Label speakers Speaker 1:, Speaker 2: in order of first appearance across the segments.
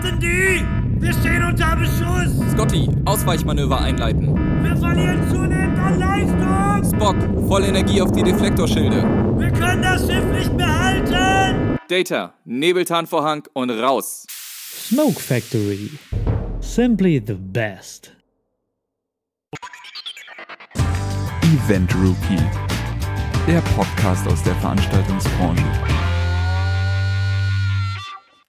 Speaker 1: denn die? Wir stehen unter Beschuss!
Speaker 2: Scotty, Ausweichmanöver einleiten.
Speaker 1: Wir verlieren zunehmend an Leistung!
Speaker 2: Spock, voll Energie auf die Deflektorschilde.
Speaker 1: Wir können das Schiff nicht behalten!
Speaker 2: Data, Nebeltarnvorhang und raus.
Speaker 3: Smoke Factory. Simply the best.
Speaker 4: Event Rookie, der Podcast aus der Veranstaltungsbranche.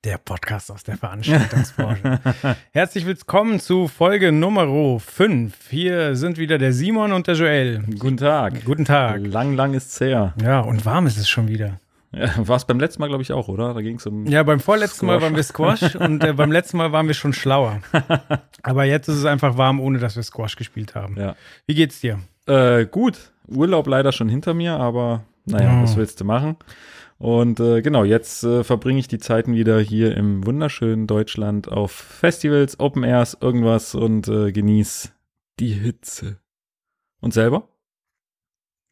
Speaker 5: Der Podcast aus der Veranstaltungsbranche. Herzlich willkommen zu Folge Nummer 5. Hier sind wieder der Simon und der Joel.
Speaker 6: Guten Tag.
Speaker 5: Guten Tag.
Speaker 6: Lang, lang ist's her.
Speaker 5: Ja, und warm ist es schon wieder.
Speaker 6: Ja, War es beim letzten Mal, glaube ich, auch, oder? Da ging es um.
Speaker 5: Ja, beim vorletzten Mal waren wir Squash und äh, beim letzten Mal waren wir schon schlauer. Aber jetzt ist es einfach warm, ohne dass wir Squash gespielt haben.
Speaker 6: Ja.
Speaker 5: Wie geht's dir?
Speaker 6: Äh, gut. Urlaub leider schon hinter mir, aber naja,
Speaker 5: Oh.
Speaker 6: was willst du machen? Und äh, genau, jetzt äh, verbringe ich die Zeiten wieder hier im wunderschönen Deutschland auf Festivals, Open Airs, irgendwas und äh, genieß die Hitze. Und selber?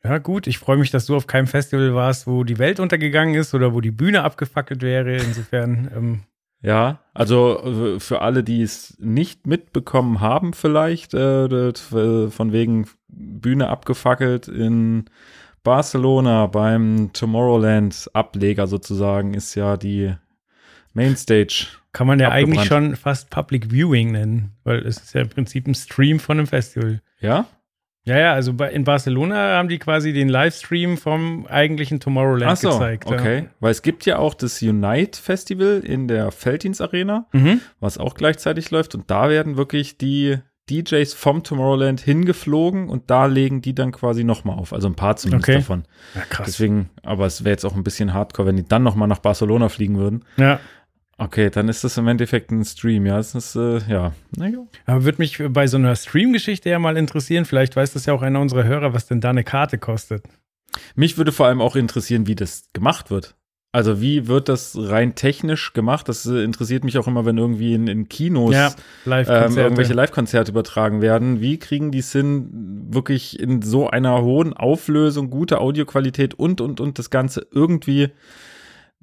Speaker 5: Ja, gut. Ich freue mich, dass du auf keinem Festival warst, wo die Welt untergegangen ist oder wo die Bühne abgefackelt wäre. Insofern, ähm,
Speaker 6: Ja, also äh, für alle, die es nicht mitbekommen haben, vielleicht, äh, von wegen Bühne abgefackelt in Barcelona beim Tomorrowland-Ableger sozusagen, ist ja die Mainstage.
Speaker 5: kann man ja
Speaker 6: Abgebrannt.
Speaker 5: eigentlich schon fast Public Viewing nennen, weil es ist ja im Prinzip ein Stream von einem Festival.
Speaker 6: Ja?
Speaker 5: Ja, ja, also in Barcelona haben die quasi den Livestream vom eigentlichen Tomorrowland
Speaker 6: Ach so,
Speaker 5: gezeigt. ja.
Speaker 6: okay. Weil es gibt ja auch das Unite Festival in der Felddienst Arena,
Speaker 5: Mhm.
Speaker 6: was auch gleichzeitig läuft. Und da werden wirklich die DJs vom Tomorrowland hingeflogen und da legen die dann quasi nochmal auf. Also ein paar zumindest
Speaker 5: Okay.
Speaker 6: davon.
Speaker 5: Ja, krass.
Speaker 6: Deswegen, aber es wäre jetzt auch ein bisschen hardcore, wenn die dann nochmal nach Barcelona fliegen würden.
Speaker 5: Ja,
Speaker 6: Okay, dann ist das im Endeffekt ein Stream, ja. Das ist, äh, ja. Na ja.
Speaker 5: aber würde mich bei so einer Stream-Geschichte ja mal interessieren, vielleicht weiß das ja auch einer unserer Hörer, was denn da eine Karte kostet.
Speaker 6: Mich würde vor allem auch interessieren, wie das gemacht wird. Also wie wird das rein technisch gemacht? Das äh, interessiert mich auch immer, wenn irgendwie in, in Kinos
Speaker 5: Ja,
Speaker 6: ähm,
Speaker 5: Live-Konzerte.
Speaker 6: irgendwelche Live-Konzerte übertragen werden. Wie kriegen die es hin, wirklich in so einer hohen Auflösung, gute Audioqualität und, und, und das Ganze irgendwie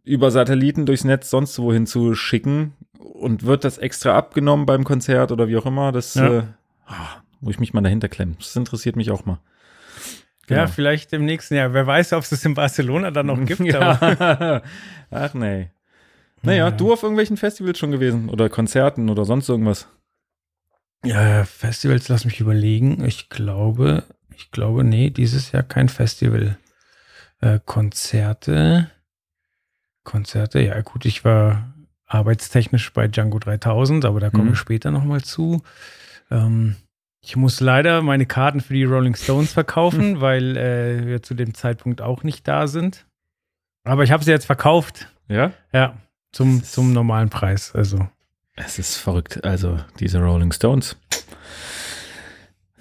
Speaker 6: über Satelliten durchs Netz sonst wohin zu schicken? Und wird das extra abgenommen beim Konzert oder wie auch immer? Das
Speaker 5: Ja.
Speaker 6: äh, ah, muss ich mich mal dahinter klemmen. Das interessiert mich auch mal.
Speaker 5: Ja,
Speaker 6: Genau.
Speaker 5: vielleicht im nächsten Jahr. Wer weiß, ob es das in Barcelona dann noch gibt. Aber
Speaker 6: Ja. Ach nee. Naja,
Speaker 5: Ja.
Speaker 6: du auf irgendwelchen Festivals schon gewesen oder Konzerten oder sonst irgendwas?
Speaker 5: ja, Festivals, lass mich überlegen. Ich glaube, ich glaube, nee, dieses Jahr kein Festival. Äh, Konzerte. Konzerte, ja gut, ich war arbeitstechnisch bei Django 3000, aber da kommen
Speaker 6: Mhm.
Speaker 5: wir später nochmal zu. Ähm, ich muss leider meine Karten für die Rolling Stones verkaufen, weil äh, wir zu dem Zeitpunkt auch nicht da sind. Aber ich habe sie jetzt verkauft.
Speaker 6: Ja?
Speaker 5: Ja, zum, zum normalen Preis. Also,
Speaker 6: Es ist verrückt. Also, diese Rolling Stones.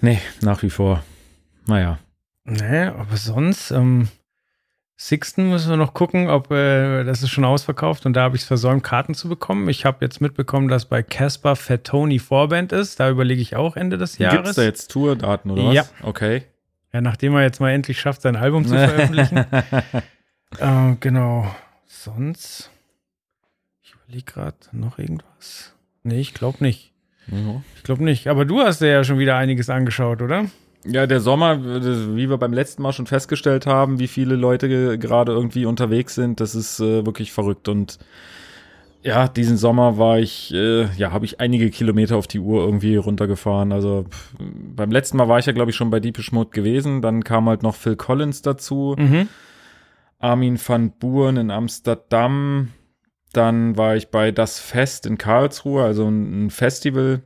Speaker 6: Nee, nach wie vor. Naja.
Speaker 5: nee, aber sonst, ähm, Sixten müssen wir noch gucken, ob äh, das ist schon ausverkauft und da habe ich es versäumt, Karten zu bekommen. Ich habe jetzt mitbekommen, dass bei Casper Fat Tony Vorband ist. Da überlege ich auch Ende des
Speaker 6: Gibt es
Speaker 5: Jahres.
Speaker 6: da jetzt Tourdaten oder
Speaker 5: Ja.
Speaker 6: was? Okay.
Speaker 5: Ja, nachdem er jetzt mal endlich schafft, sein Album zu veröffentlichen. äh, genau. Sonst, ich überlege gerade noch irgendwas. Nee, ich glaube nicht.
Speaker 6: Ja.
Speaker 5: Ich glaube nicht. Aber du hast dir ja schon wieder einiges angeschaut, oder?
Speaker 6: Ja, der Sommer, das- wie wir beim letzten Mal schon festgestellt haben, wie viele Leute ge- gerade irgendwie unterwegs sind, das ist äh, wirklich verrückt. Und ja, diesen Sommer war ich, äh, ja, habe ich einige Kilometer auf die Uhr irgendwie runtergefahren. Also pff, beim letzten Mal war ich ja, glaube ich, schon bei Deepish Mode gewesen. Dann kam halt noch Phil Collins dazu,
Speaker 5: Mhm.
Speaker 6: Armin van Buuren in Amsterdam. Dann war ich bei Das Fest in Karlsruhe, also ein Festival.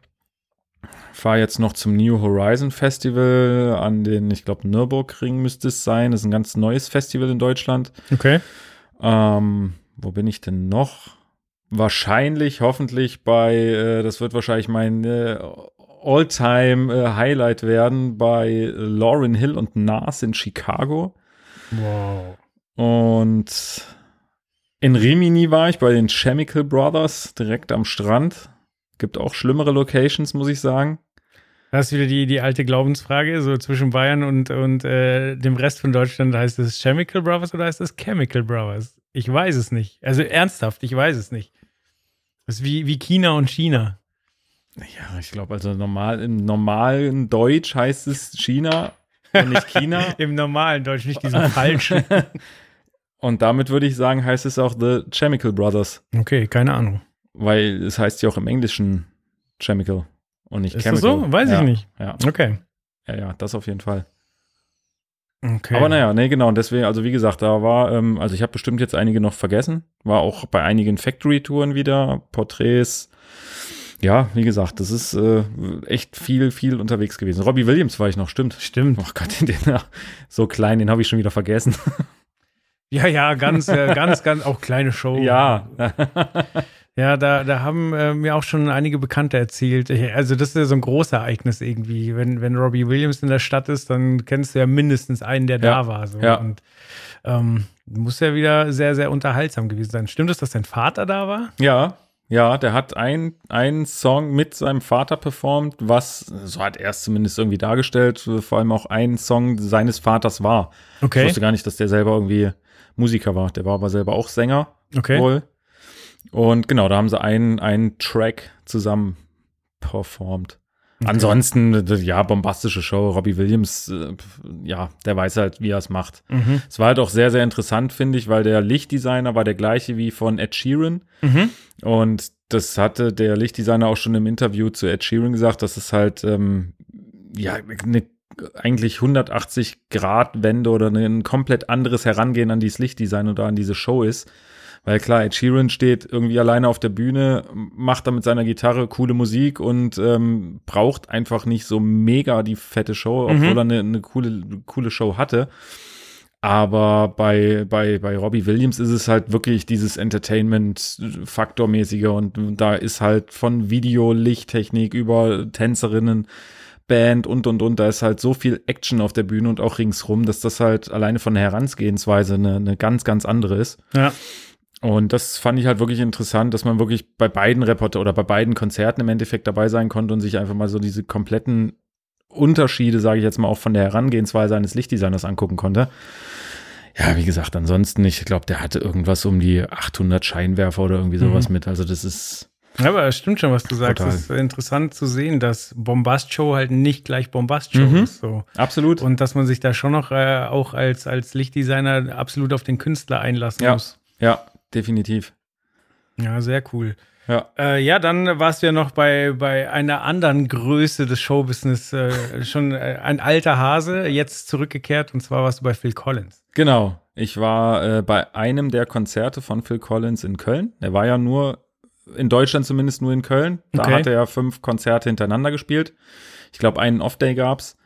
Speaker 6: Fahre jetzt noch zum New Horizon Festival an den, ich glaube, Nürburgring müsste es sein. Das ist ein ganz neues Festival in Deutschland.
Speaker 5: Okay.
Speaker 6: Ähm, wo bin ich denn noch? Wahrscheinlich, hoffentlich bei, äh, das wird wahrscheinlich mein äh, All-Time äh, Highlight werden bei Lauryn Hill und Nas in Chicago.
Speaker 5: Wow.
Speaker 6: Und in Rimini war ich bei den Chemical Brothers direkt am Strand. Gibt auch schlimmere Locations, muss ich sagen.
Speaker 5: Das ist wieder die, die alte Glaubensfrage, so zwischen Bayern und, und äh, dem Rest von Deutschland. Heißt es Chemical Brothers oder heißt es Chemical Brothers? Ich weiß es nicht. Also ernsthaft, ich weiß es nicht. Das ist wie, wie China und China.
Speaker 6: Ja, ich glaube, also normal, im normalen Deutsch heißt es China und nicht China.
Speaker 5: Im normalen Deutsch, nicht diesem falschen.
Speaker 6: und damit würde ich sagen, heißt es auch The Chemical Brothers.
Speaker 5: Okay, keine Ahnung.
Speaker 6: Weil es heißt ja auch im Englischen Chemical und nicht
Speaker 5: Ist das
Speaker 6: Chemical.
Speaker 5: so? Weiß
Speaker 6: ja,
Speaker 5: ich nicht.
Speaker 6: Ja,
Speaker 5: Okay.
Speaker 6: ja, ja, das auf jeden Fall.
Speaker 5: okay.
Speaker 6: Aber naja, nee, genau. Und deswegen, also wie gesagt, da war, ähm, also ich habe bestimmt jetzt einige noch vergessen. War auch bei einigen Factory-Touren wieder, Porträts. Ja, wie gesagt, das ist äh, echt viel, viel unterwegs gewesen. Robbie Williams war ich noch, stimmt.
Speaker 5: Stimmt.
Speaker 6: Oh Gott, den, den, so klein, den habe ich schon wieder vergessen.
Speaker 5: Ja, ja, ganz, äh, ganz, ganz, auch kleine Show.
Speaker 6: ja.
Speaker 5: Ja, da, da haben äh, mir auch schon einige Bekannte erzählt. Ich, also, das ist ja so ein großes Ereignis irgendwie. Wenn, wenn Robbie Williams in der Stadt ist, dann kennst du ja mindestens einen, der
Speaker 6: Ja,
Speaker 5: da war. So.
Speaker 6: ja.
Speaker 5: Und ähm, muss ja wieder sehr, sehr unterhaltsam gewesen sein. Stimmt es, dass dein Vater da war?
Speaker 6: Ja, ja, der hat ein- einen Song mit seinem Vater performt, was, so hat er es zumindest irgendwie dargestellt, vor allem auch ein Song seines Vaters war. Ich
Speaker 5: Okay.
Speaker 6: wusste gar nicht, dass der selber irgendwie Musiker war. Der war aber selber auch Sänger
Speaker 5: Okay.
Speaker 6: wohl. Und genau, da haben sie einen, einen Track zusammen performt. Ansonsten, äh, ja, bombastische Show. Robbie Williams, äh, ja, der weiß halt, wie er es macht.
Speaker 5: Mhm.
Speaker 6: Es war halt auch sehr, sehr interessant, finde ich, weil der Lichtdesigner war der gleiche wie von Ed Sheeran.
Speaker 5: Mhm.
Speaker 6: Und das hatte der Lichtdesigner auch schon im Interview zu Ed Sheeran gesagt, dass es halt ähm, ja eine eigentlich 180 Grad Wende oder ein komplett anderes Herangehen an dieses Lichtdesign oder an diese Show ist. Weil klar, Ed Sheeran steht irgendwie alleine auf der Bühne, macht da mit seiner Gitarre coole Musik und ähm, braucht einfach nicht so mega die fette Show, obwohl
Speaker 5: Mhm.
Speaker 6: er eine, eine coole, coole Show hatte. Aber bei, bei, bei Robbie Williams ist es halt wirklich dieses Entertainment-Faktormäßige und da ist halt von Video, Lichttechnik über Tänzerinnen, Band und und und, da ist halt so viel Action auf der Bühne und auch ringsrum, dass das halt alleine von der Herangehensweise eine, eine ganz, ganz andere ist.
Speaker 5: Ja.
Speaker 6: Und das fand ich halt wirklich interessant, dass man wirklich bei beiden Reporter oder bei beiden Konzerten im Endeffekt dabei sein konnte und sich einfach mal so diese kompletten Unterschiede, sage ich jetzt mal, auch von der Herangehensweise eines Lichtdesigners angucken konnte. Ja, wie gesagt, ansonsten, ich glaube, der hatte irgendwas um die 800 Scheinwerfer oder irgendwie sowas mit. Also das ist,
Speaker 5: Ja, aber es stimmt schon, was du sagst. Es ist interessant zu sehen, dass Bombast-Show halt nicht gleich Bombast-Show
Speaker 6: Mhm.
Speaker 5: ist. So.
Speaker 6: absolut.
Speaker 5: Und dass man sich da schon noch äh, auch als, als Lichtdesigner absolut auf den Künstler einlassen
Speaker 6: Ja.
Speaker 5: muss.
Speaker 6: ja, definitiv.
Speaker 5: Ja, sehr cool.
Speaker 6: Ja.
Speaker 5: Äh, ja, dann warst du ja noch bei, bei einer anderen Größe des Showbusiness, äh, schon äh, ein alter Hase, jetzt zurückgekehrt und zwar warst du bei Phil Collins.
Speaker 6: Genau. Ich war äh, bei einem der Konzerte von Phil Collins in Köln. Er war ja nur, in Deutschland zumindest nur in Köln. Da
Speaker 5: Okay.
Speaker 6: hat er ja fünf Konzerte hintereinander gespielt. Ich glaube, einen Off-Day gab's.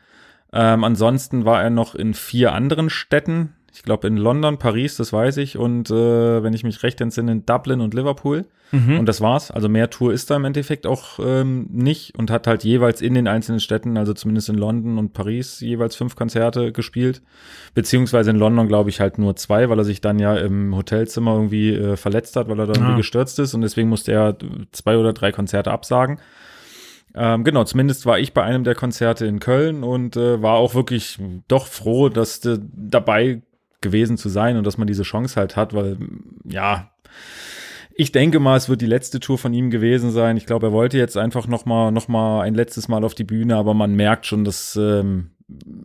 Speaker 6: Ähm, ansonsten war er noch in vier anderen Städten. Ich glaube in London, Paris, das weiß ich. Und äh, wenn ich mich recht entsinne, in Dublin und Liverpool.
Speaker 5: Mhm.
Speaker 6: Und das war's. Also mehr Tour ist da im Endeffekt auch ähm, nicht und hat halt jeweils in den einzelnen Städten, also zumindest in London und Paris, jeweils fünf Konzerte gespielt. Beziehungsweise in London, glaube ich, halt nur zwei, weil er sich dann ja im Hotelzimmer irgendwie äh, verletzt hat, weil er dann
Speaker 5: Ah.
Speaker 6: irgendwie gestürzt ist und deswegen musste er zwei oder drei Konzerte absagen. Ähm, genau, zumindest war ich bei einem der Konzerte in Köln und äh, war auch wirklich doch froh, dass äh, dabei gewesen zu sein und dass man diese Chance halt hat, weil ja, ich denke mal, es wird die letzte Tour von ihm gewesen sein. Ich glaube, er wollte jetzt einfach noch mal, noch mal ein letztes Mal auf die Bühne, aber man merkt schon, dass ähm,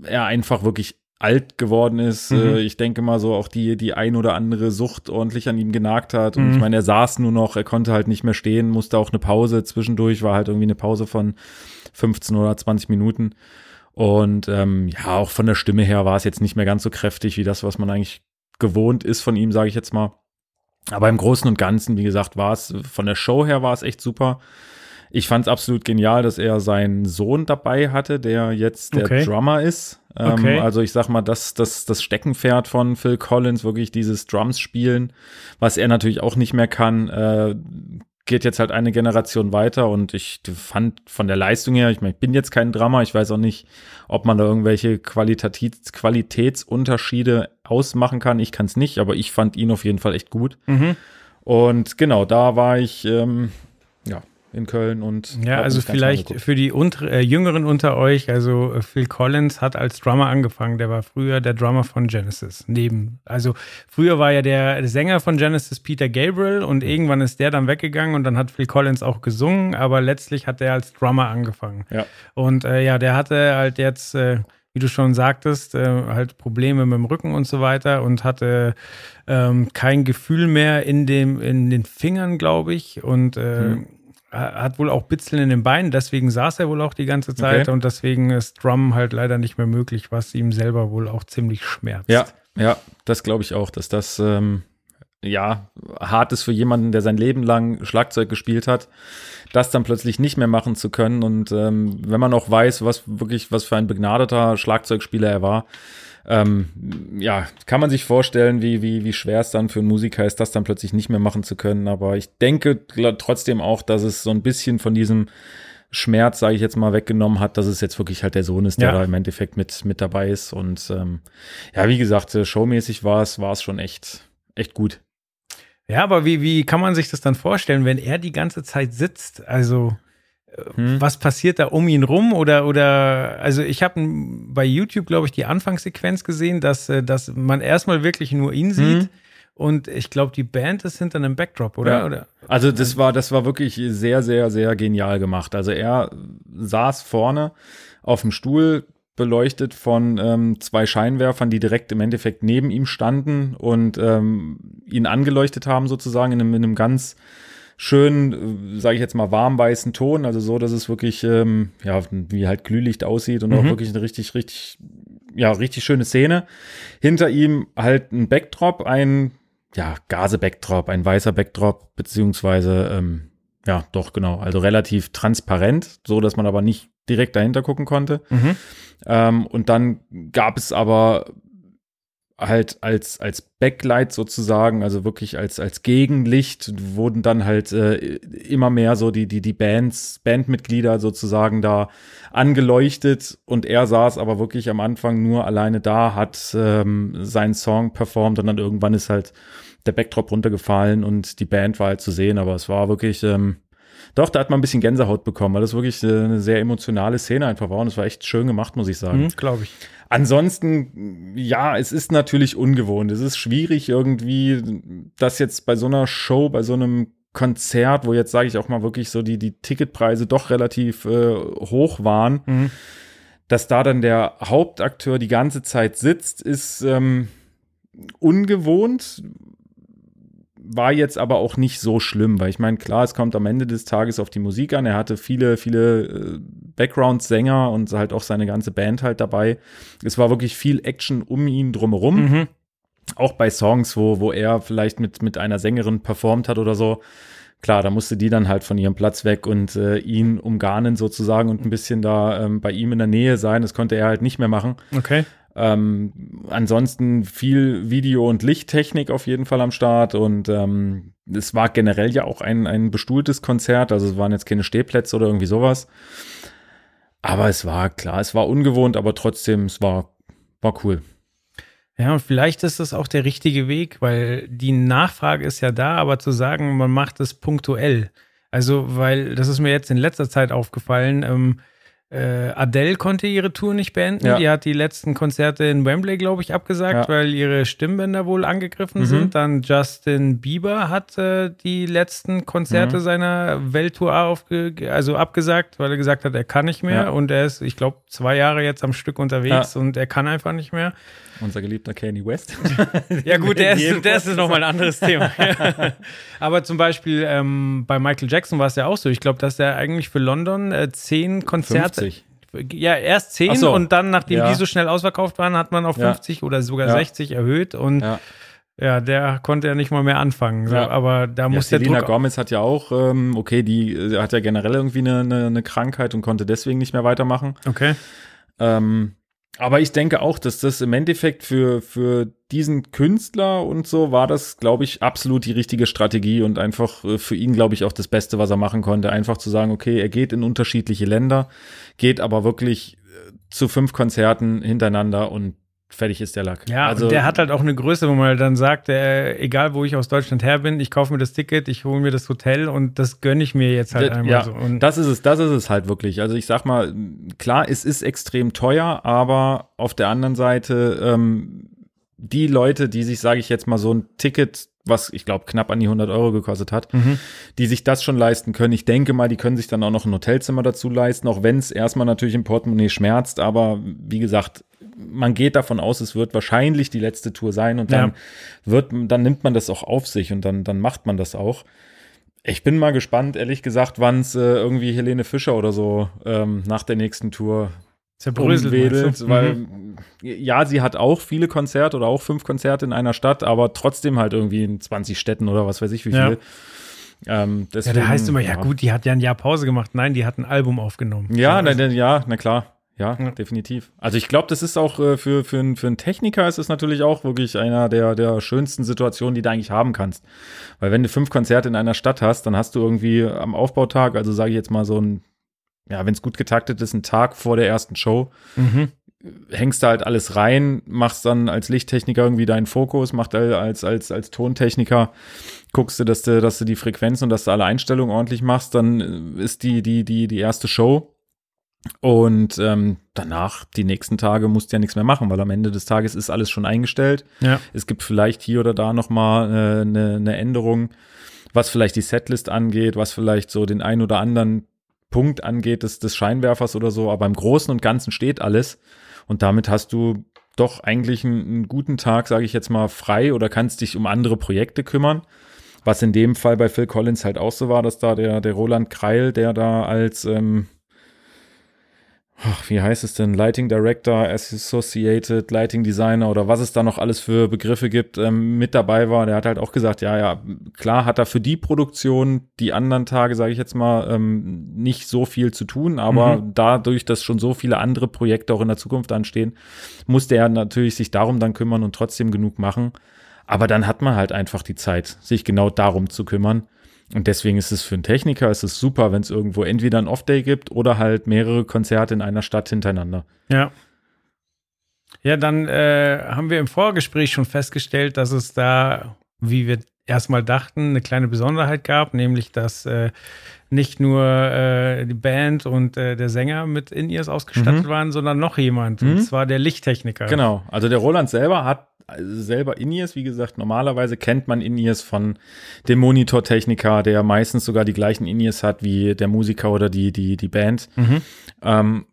Speaker 6: er einfach wirklich alt geworden ist.
Speaker 5: Mhm.
Speaker 6: Äh, ich denke mal so auch die, die ein oder andere Sucht ordentlich an ihm genagt hat. Und
Speaker 5: Mhm.
Speaker 6: ich meine, er saß nur noch, er konnte halt nicht mehr stehen, musste auch eine Pause zwischendurch, war halt irgendwie eine Pause von 15 oder 20 Minuten. Und ähm, ja, auch von der Stimme her war es jetzt nicht mehr ganz so kräftig wie das, was man eigentlich gewohnt ist von ihm, sage ich jetzt mal. Aber im Großen und Ganzen, wie gesagt, war es von der Show her war es echt super. Ich fand es absolut genial, dass er seinen Sohn dabei hatte, der jetzt der
Speaker 5: Okay.
Speaker 6: Drummer ist. Ähm,
Speaker 5: Okay.
Speaker 6: Also ich sag mal, das, das, das Steckenpferd von Phil Collins, wirklich dieses Drums spielen, was er natürlich auch nicht mehr kann, äh, geht jetzt halt eine Generation weiter und ich fand von der Leistung her, ich meine, ich bin jetzt kein Drummer, ich weiß auch nicht, ob man da irgendwelche Qualitativ Qualitätsunterschiede ausmachen kann. Ich kann es nicht, aber ich fand ihn auf jeden Fall echt gut.
Speaker 5: Mhm.
Speaker 6: Und genau, da war ich, ähm, in Köln und
Speaker 5: Ja, also vielleicht für die unter, äh, Jüngeren unter euch, also äh, Phil Collins hat als Drummer angefangen, der war früher der Drummer von Genesis. Neben, also früher war ja der Sänger von Genesis Peter Gabriel und irgendwann ist der dann weggegangen und dann hat Phil Collins auch gesungen, aber letztlich hat er als Drummer angefangen.
Speaker 6: Ja.
Speaker 5: Und äh, ja, der hatte halt jetzt, äh, wie du schon sagtest, äh, halt Probleme mit dem Rücken und so weiter und hatte ähm, kein Gefühl mehr in, dem, in den Fingern, glaube ich. Und äh, hat wohl auch Bitzeln in den Beinen, deswegen saß er wohl auch die ganze Zeit
Speaker 6: Okay.
Speaker 5: und deswegen ist Drum halt leider nicht mehr möglich, was ihm selber wohl auch ziemlich schmerzt.
Speaker 6: Ja, ja, das glaube ich auch, dass das ähm, ja hart ist für jemanden, der sein Leben lang Schlagzeug gespielt hat, das dann plötzlich nicht mehr machen zu können. Und ähm, wenn man auch weiß, was wirklich, was für ein begnadeter Schlagzeugspieler er war, ähm, ja, kann man sich vorstellen, wie, wie, wie schwer es dann für einen Musiker ist, das dann plötzlich nicht mehr machen zu können. Aber ich denke trotzdem auch, dass es so ein bisschen von diesem Schmerz, sage ich jetzt mal, weggenommen hat, dass es jetzt wirklich halt der Sohn ist, der
Speaker 5: Ja.
Speaker 6: da im Endeffekt mit, mit dabei ist. Und ähm, ja, wie gesagt, äh, showmäßig war es, war es schon echt, echt gut.
Speaker 5: Ja, aber wie, wie kann man sich das dann vorstellen, wenn er die ganze Zeit sitzt? Also,
Speaker 6: Hm.
Speaker 5: was passiert da um ihn rum? Oder, oder, also ich habe bei YouTube, glaube ich, die Anfangssequenz gesehen, dass, äh, dass man erstmal wirklich nur ihn sieht.
Speaker 6: Hm.
Speaker 5: Und ich glaube, die Band ist hinter einem Backdrop, oder?
Speaker 6: Ja.
Speaker 5: oder?
Speaker 6: Also das war, das war wirklich sehr, sehr, sehr genial gemacht. Also er saß vorne auf dem Stuhl, beleuchtet von ähm, zwei Scheinwerfern, die direkt im Endeffekt neben ihm standen und ähm, ihn angeleuchtet haben, sozusagen in einem, in einem ganz schönen, sage ich jetzt mal, warmweißen Ton, also so, dass es wirklich, ähm, ja, wie halt Glühlicht aussieht und auch wirklich eine richtig, richtig, ja, richtig schöne Szene. Hinter ihm halt ein Backdrop, ein, ja, Gase-Backdrop, ein weißer Backdrop, beziehungsweise, ähm, ja, doch, genau, also relativ transparent, so dass man aber nicht direkt dahinter gucken konnte.
Speaker 5: Mhm.
Speaker 6: Ähm, und dann gab es aber halt als, als Backlight sozusagen, also wirklich als, als Gegenlicht, wurden dann halt äh, immer mehr so die, die, die Bands, Bandmitglieder sozusagen da angeleuchtet. Und er saß aber wirklich am Anfang nur alleine da, hat ähm, seinen Song performt und dann irgendwann ist halt der Backdrop runtergefallen und die Band war halt zu sehen, aber es war wirklich, ähm, doch, da hat man ein bisschen Gänsehaut bekommen, weil das wirklich eine sehr emotionale Szene einfach war und es war echt schön gemacht, muss ich sagen.
Speaker 5: Mhm, glaube ich.
Speaker 6: Ansonsten, ja, es ist natürlich ungewohnt. Es ist schwierig irgendwie, das jetzt bei so einer Show, bei so einem Konzert, wo jetzt sage ich auch mal wirklich so die, die Ticketpreise doch relativ äh, hoch waren,
Speaker 5: Mhm.
Speaker 6: dass da dann der Hauptakteur die ganze Zeit sitzt, ist ähm, ungewohnt, war jetzt aber auch nicht so schlimm, weil ich meine, klar, es kommt am Ende des Tages auf die Musik an. Er hatte viele, viele äh, Background-Sänger und halt auch seine ganze Band halt dabei. Es war wirklich viel Action um ihn drumherum.
Speaker 5: Mhm.
Speaker 6: Auch bei Songs, wo, wo er vielleicht mit, mit einer Sängerin performt hat oder so. Klar, da musste die dann halt von ihrem Platz weg und äh, ihn umgarnen sozusagen und ein bisschen da ähm, bei ihm in der Nähe sein. Das konnte er halt nicht mehr machen.
Speaker 5: Okay.
Speaker 6: Ähm, ansonsten viel Video- und Lichttechnik auf jeden Fall am Start und ähm, es war generell ja auch ein, ein bestuhltes Konzert, also es waren jetzt keine Stehplätze oder irgendwie sowas. Aber es war klar, es war ungewohnt, aber trotzdem, es war, war cool.
Speaker 5: Ja, und vielleicht ist das auch der richtige Weg, weil die Nachfrage ist ja da, aber zu sagen, man macht es punktuell. Also, weil das ist mir jetzt in letzter Zeit aufgefallen, ähm, äh, Adele konnte ihre Tour nicht beenden.
Speaker 6: Ja.
Speaker 5: Die hat die letzten Konzerte in Wembley, glaube ich, abgesagt,
Speaker 6: Ja.
Speaker 5: weil ihre Stimmbänder wohl angegriffen
Speaker 6: Mhm.
Speaker 5: sind. Dann Justin Bieber hat äh, die letzten Konzerte
Speaker 6: Mhm.
Speaker 5: seiner Welttour aufge also abgesagt, weil er gesagt hat, er kann nicht mehr.
Speaker 6: Ja.
Speaker 5: Und er ist, ich glaube, zwei Jahre jetzt am Stück unterwegs und er kann einfach nicht mehr.
Speaker 6: Unser geliebter Kanye West.
Speaker 5: Ja gut, der ist, das ist nochmal ein anderes Thema. Aber zum Beispiel ähm, bei Michael Jackson war es ja auch so. Ich glaube, dass er eigentlich für London äh, zehn Konzerte,
Speaker 6: 50.
Speaker 5: ja erst zehn
Speaker 6: so.
Speaker 5: und dann, nachdem
Speaker 6: Ja.
Speaker 5: die so schnell ausverkauft waren, hat man auf
Speaker 6: Ja.
Speaker 5: 50 oder sogar
Speaker 6: Ja.
Speaker 5: 60 erhöht und
Speaker 6: Ja.
Speaker 5: ja. der konnte ja nicht mal mehr anfangen. So,
Speaker 6: Ja.
Speaker 5: Aber da
Speaker 6: Ja,
Speaker 5: muss der
Speaker 6: Selena
Speaker 5: Druck.
Speaker 6: Gomez hat ja auch, ähm, okay, die äh, hat ja generell irgendwie eine, eine, eine Krankheit und konnte deswegen nicht mehr weitermachen.
Speaker 5: Okay.
Speaker 6: Ähm, aber ich denke auch, dass das im Endeffekt für, für diesen Künstler und so war das, glaube ich, absolut die richtige Strategie und einfach äh, für ihn, glaube ich, auch das Beste, was er machen konnte. Einfach zu sagen, okay, er geht in unterschiedliche Länder, geht aber wirklich äh, zu fünf Konzerten hintereinander und fertig ist der Lack.
Speaker 5: Ja,
Speaker 6: also
Speaker 5: und der hat halt auch eine Größe, wo man halt dann sagt, äh, egal wo ich aus Deutschland her bin, ich kaufe mir das Ticket, ich hole mir das Hotel und das gönne ich mir jetzt halt
Speaker 6: Das-
Speaker 5: einmal
Speaker 6: ja,
Speaker 5: so. Und
Speaker 6: das ist es, das ist es halt wirklich. Also ich sag mal, klar, es ist extrem teuer, aber auf der anderen Seite ähm, die Leute, die sich, sage ich jetzt mal, so ein Ticket, was ich glaube knapp an die 100 Euro gekostet hat,
Speaker 5: Mhm.
Speaker 6: die sich das schon leisten können. Ich denke mal, die können sich dann auch noch ein Hotelzimmer dazu leisten, auch wenn es erstmal natürlich im Portemonnaie schmerzt. Aber wie gesagt, man geht davon aus, es wird wahrscheinlich die letzte Tour sein und dann
Speaker 5: Ja.
Speaker 6: wird, dann nimmt man das auch auf sich und dann, dann macht man das auch. Ich bin mal gespannt, ehrlich gesagt, wann es äh, irgendwie Helene Fischer oder so ähm, nach der nächsten Tour
Speaker 5: zerbröselt,
Speaker 6: umwedelt,
Speaker 5: du?
Speaker 6: weil
Speaker 5: Mhm.
Speaker 6: ja, sie hat auch viele Konzerte oder auch fünf Konzerte in einer Stadt, aber trotzdem halt irgendwie in 20 Städten oder was weiß ich wie
Speaker 5: Ja.
Speaker 6: viel. Ähm,
Speaker 5: Ja,
Speaker 6: deswegen,
Speaker 5: der heißt immer, ja, gut, die hat ja ein Jahr Pause gemacht. Nein, die hat ein Album aufgenommen.
Speaker 6: Ja,
Speaker 5: So,
Speaker 6: na,
Speaker 5: also,
Speaker 6: na, ja, na klar. Ja,
Speaker 5: Ja.
Speaker 6: definitiv. Also ich glaube, das ist auch äh, für, für, einen- für einen Techniker ist es natürlich auch wirklich einer der, der schönsten Situationen, die du eigentlich haben kannst. Weil wenn du fünf Konzerte in einer Stadt hast, dann hast du irgendwie am Aufbautag, also sage ich jetzt mal so ein, ja, wenn es gut getaktet ist, einen Tag vor der ersten Show,
Speaker 5: mhm.
Speaker 6: hängst da halt alles rein, machst dann als Lichttechniker irgendwie deinen Fokus, macht als, als, als Tontechniker, guckst du, dass du, dass du die Frequenzen und dass du alle Einstellungen ordentlich machst, dann äh, ist die, die, die, die erste Show. Und ähm, danach, die nächsten Tage, musst du ja nichts mehr machen, weil am Ende des Tages ist alles schon eingestellt.
Speaker 5: Ja.
Speaker 6: Es gibt vielleicht hier oder da nochmal äh, eine, eine Änderung, was vielleicht die Setlist angeht, was vielleicht so den ein oder anderen Punkt angeht des, des Scheinwerfers oder so, aber im Großen und Ganzen steht alles. Und damit hast du doch eigentlich einen, einen guten Tag, sage ich jetzt mal, frei oder kannst dich um andere Projekte kümmern. Was in dem Fall bei Phil Collins halt auch so war, dass da der, der Roland Kreil, der da als, ähm, ach, wie heißt es denn, Lighting Director, Associated Lighting Designer oder was es da noch alles für Begriffe gibt, ähm, mit dabei war. Der hat halt auch gesagt, ja, ja, klar hat er für die Produktion die anderen Tage, sage ich jetzt mal, ähm, nicht so viel zu tun, aber dadurch, dass schon so viele andere Projekte auch in der Zukunft anstehen, musste er natürlich sich darum dann kümmern und trotzdem genug machen. Aber dann hat man halt einfach die Zeit, sich genau darum zu kümmern. Und deswegen ist es für einen Techniker ist es super, wenn es irgendwo entweder ein Off-Day gibt oder halt mehrere Konzerte in einer Stadt hintereinander.
Speaker 5: Ja. Ja, dann äh, haben wir im Vorgespräch schon festgestellt, dass es da, wie wir erstmal dachten, eine kleine Besonderheit gab, nämlich dass äh, nicht nur äh, die Band und äh, der Sänger mit In-Ears ausgestattet
Speaker 6: Mhm.
Speaker 5: waren, sondern noch jemand,
Speaker 6: Mhm.
Speaker 5: und zwar der Lichttechniker.
Speaker 6: Genau. Also der Roland selber hat selber In-Ears, wie gesagt, normalerweise kennt man In-Ears von dem Monitortechniker, der meistens sogar die gleichen In-Ears hat wie der Musiker oder die, die, die Band.
Speaker 5: Mhm.
Speaker 6: Ähm,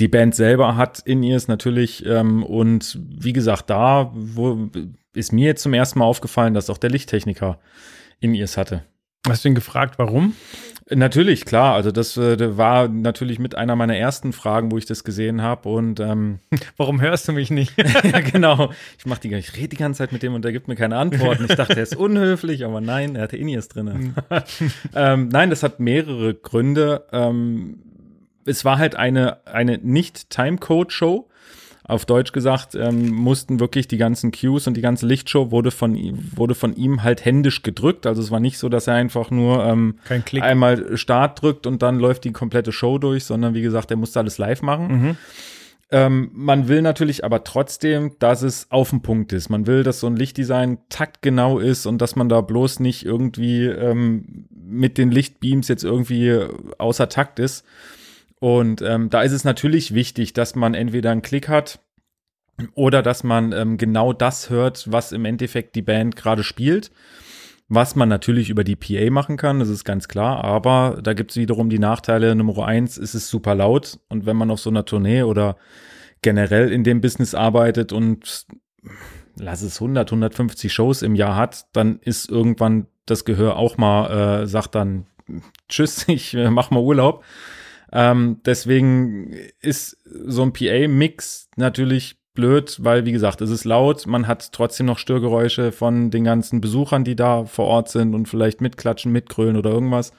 Speaker 6: die Band selber hat In-Ears natürlich ähm, und wie gesagt, da wo, ist mir jetzt zum ersten Mal aufgefallen, dass auch der Lichttechniker In-Ears hatte.
Speaker 5: Hast du ihn gefragt, warum?
Speaker 6: Natürlich, klar. Also das äh, war natürlich mit einer meiner ersten Fragen, wo ich das gesehen habe. Und ähm,
Speaker 5: Warum hörst du mich nicht?
Speaker 6: ja, genau. Ich mach die, ich rede die ganze Zeit mit dem und der gibt mir keine Antworten. Ich dachte, er ist unhöflich, aber nein, er hatte Inies drin. ähm, nein, das hat mehrere Gründe. Ähm, es war halt eine, eine nicht-Timecode-Show. Auf Deutsch gesagt, ähm, mussten wirklich die ganzen Cues und die ganze Lichtshow wurde von, ihm- wurde von ihm halt händisch gedrückt. Also es war nicht so, dass er einfach nur ähm, einmal Start drückt und dann läuft die komplette Show durch, sondern wie gesagt, er musste alles live machen.
Speaker 5: Mhm.
Speaker 6: Ähm, man will natürlich aber trotzdem, dass es auf den Punkt ist. Man will, dass so ein Lichtdesign taktgenau ist und dass man da bloß nicht irgendwie ähm, mit den Lichtbeams jetzt irgendwie außer Takt ist. Und ähm, da ist es natürlich wichtig, dass man entweder einen Klick hat oder dass man ähm, genau das hört, was im Endeffekt die Band gerade spielt. Was man natürlich über die PA machen kann, das ist ganz klar, aber da gibt es wiederum die Nachteile. Nummer eins, ist es super laut und wenn man auf so einer Tournee oder generell in dem Business arbeitet und lass es 100, 150 Shows im Jahr hat, dann ist irgendwann das Gehör auch mal, äh, sagt dann, tschüss, ich äh, mach mal Urlaub. Ähm, deswegen ist so ein PA-Mix natürlich blöd, weil, wie gesagt, es ist laut, man hat trotzdem noch Störgeräusche von den ganzen Besuchern, die da vor Ort sind und vielleicht mitklatschen, mitgrölen oder irgendwas.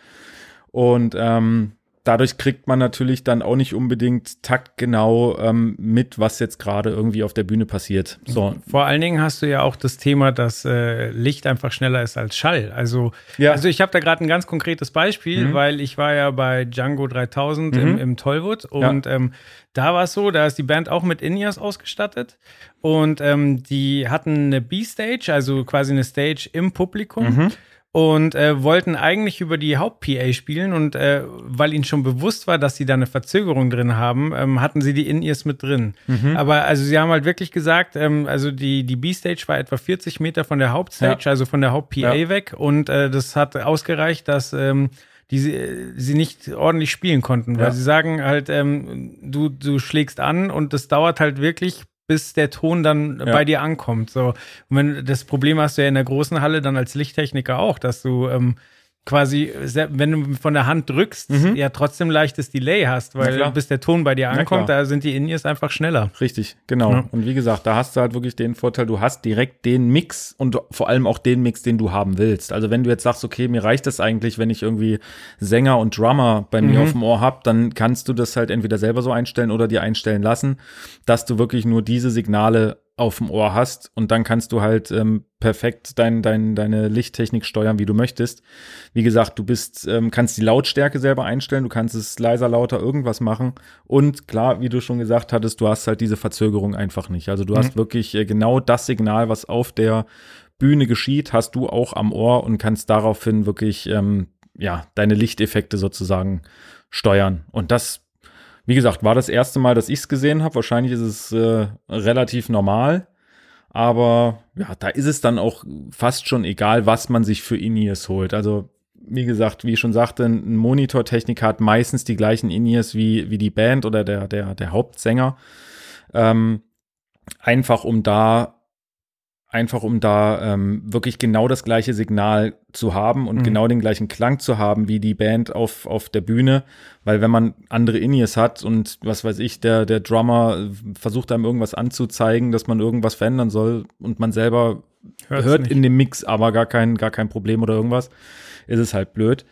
Speaker 6: Und ähm, dadurch kriegt man natürlich dann auch nicht unbedingt taktgenau ähm, mit, was jetzt gerade irgendwie auf der Bühne passiert. So.
Speaker 5: Vor allen Dingen hast du ja auch das Thema, dass äh, Licht einfach schneller ist als Schall. Also,
Speaker 6: Ja.
Speaker 5: also ich habe da gerade ein ganz konkretes Beispiel,
Speaker 6: Mhm.
Speaker 5: weil ich war ja bei Django 3000 im,
Speaker 6: Mhm.
Speaker 5: im Tollwood und ähm, da war es so, da ist die Band auch mit In-Ears ausgestattet und ähm, die hatten eine B-Stage, also quasi eine Stage im Publikum.
Speaker 6: Mhm.
Speaker 5: Und äh, wollten eigentlich über die Haupt-PA spielen und äh, weil ihnen schon bewusst war, dass sie da eine Verzögerung drin haben, ähm, hatten sie die In-Ears mit drin.
Speaker 6: Mhm.
Speaker 5: Aber also sie haben halt wirklich gesagt, ähm, also die, die B-Stage war etwa 40 Meter von der Hauptstage, also von der Haupt-PA
Speaker 6: Ja.
Speaker 5: weg und äh, das hat ausgereicht, dass ähm, die sie, sie nicht ordentlich spielen konnten, weil
Speaker 6: Ja.
Speaker 5: sie sagen halt, ähm, du, du schlägst an und das dauert halt wirklich bis der Ton dann
Speaker 6: Ja.
Speaker 5: bei dir ankommt. So. Und wenn das Problem hast du ja in der großen Halle dann als Lichttechniker auch, dass du ähm, quasi, wenn du von der Hand drückst, ja trotzdem leichtes Delay hast, weil bis der Ton bei dir ankommt, da sind die In-Ears einfach schneller.
Speaker 6: Richtig, genau.
Speaker 5: Ja.
Speaker 6: Und wie gesagt, da hast du halt wirklich den Vorteil, du hast direkt den Mix und vor allem auch den Mix, den du haben willst. Also wenn du jetzt sagst, okay, mir reicht das eigentlich, wenn ich irgendwie Sänger und Drummer bei mir
Speaker 5: Mhm.
Speaker 6: auf dem Ohr hab, dann kannst du das halt entweder selber so einstellen oder dir einstellen lassen, dass du wirklich nur diese Signale auf dem Ohr hast und dann kannst du halt ähm, perfekt dein, dein, deine Lichttechnik steuern, wie du möchtest. Wie gesagt, du bist, ähm, kannst die Lautstärke selber einstellen, du kannst es leiser, lauter, irgendwas machen. Und klar, wie du schon gesagt hattest, du hast halt diese Verzögerung einfach nicht. Also du hast wirklich äh, genau das Signal, was auf der Bühne geschieht, hast du auch am Ohr und kannst daraufhin wirklich, ähm, ja, deine Lichteffekte sozusagen steuern. Und das wie gesagt, war das erste Mal, dass ich es gesehen habe. Wahrscheinlich ist es äh, relativ normal. Aber ja, da ist es dann auch fast schon egal, was man sich für In-Ears holt. Also, wie gesagt, wie ich schon sagte, ein Monitortechniker hat meistens die gleichen In-Ears wie, wie die Band oder der, der, der Hauptsänger. Ähm, einfach um da einfach um da ähm, wirklich genau das gleiche Signal zu haben und
Speaker 5: Mhm.
Speaker 6: genau den gleichen Klang zu haben wie die Band auf, auf der Bühne. Weil wenn man andere In-Ears hat und was weiß ich, der, der Drummer versucht einem irgendwas anzuzeigen, dass man irgendwas verändern soll und man selber
Speaker 5: Hört's
Speaker 6: hört
Speaker 5: nicht.
Speaker 6: in dem Mix aber gar kein, gar kein Problem oder irgendwas, ist es halt blöd.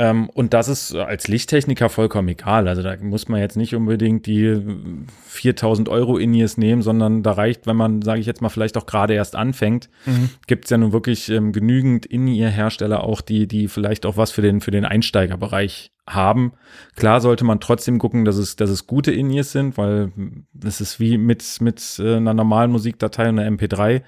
Speaker 6: Ähm, und das ist als Lichttechniker vollkommen egal. Also da muss man jetzt nicht unbedingt die äh, 4000 Euro In-Ears nehmen, sondern da reicht, wenn man, sage ich jetzt mal, vielleicht auch gerade erst anfängt,
Speaker 5: Mhm.
Speaker 6: gibt es ja nun wirklich ähm, genügend In-Ear-Hersteller auch, die, die vielleicht auch was für den, für den Einsteigerbereich haben. Klar sollte man trotzdem gucken, dass es, dass es gute In-Ears sind, weil das ist wie mit, mit äh, einer normalen Musikdatei und einer MP3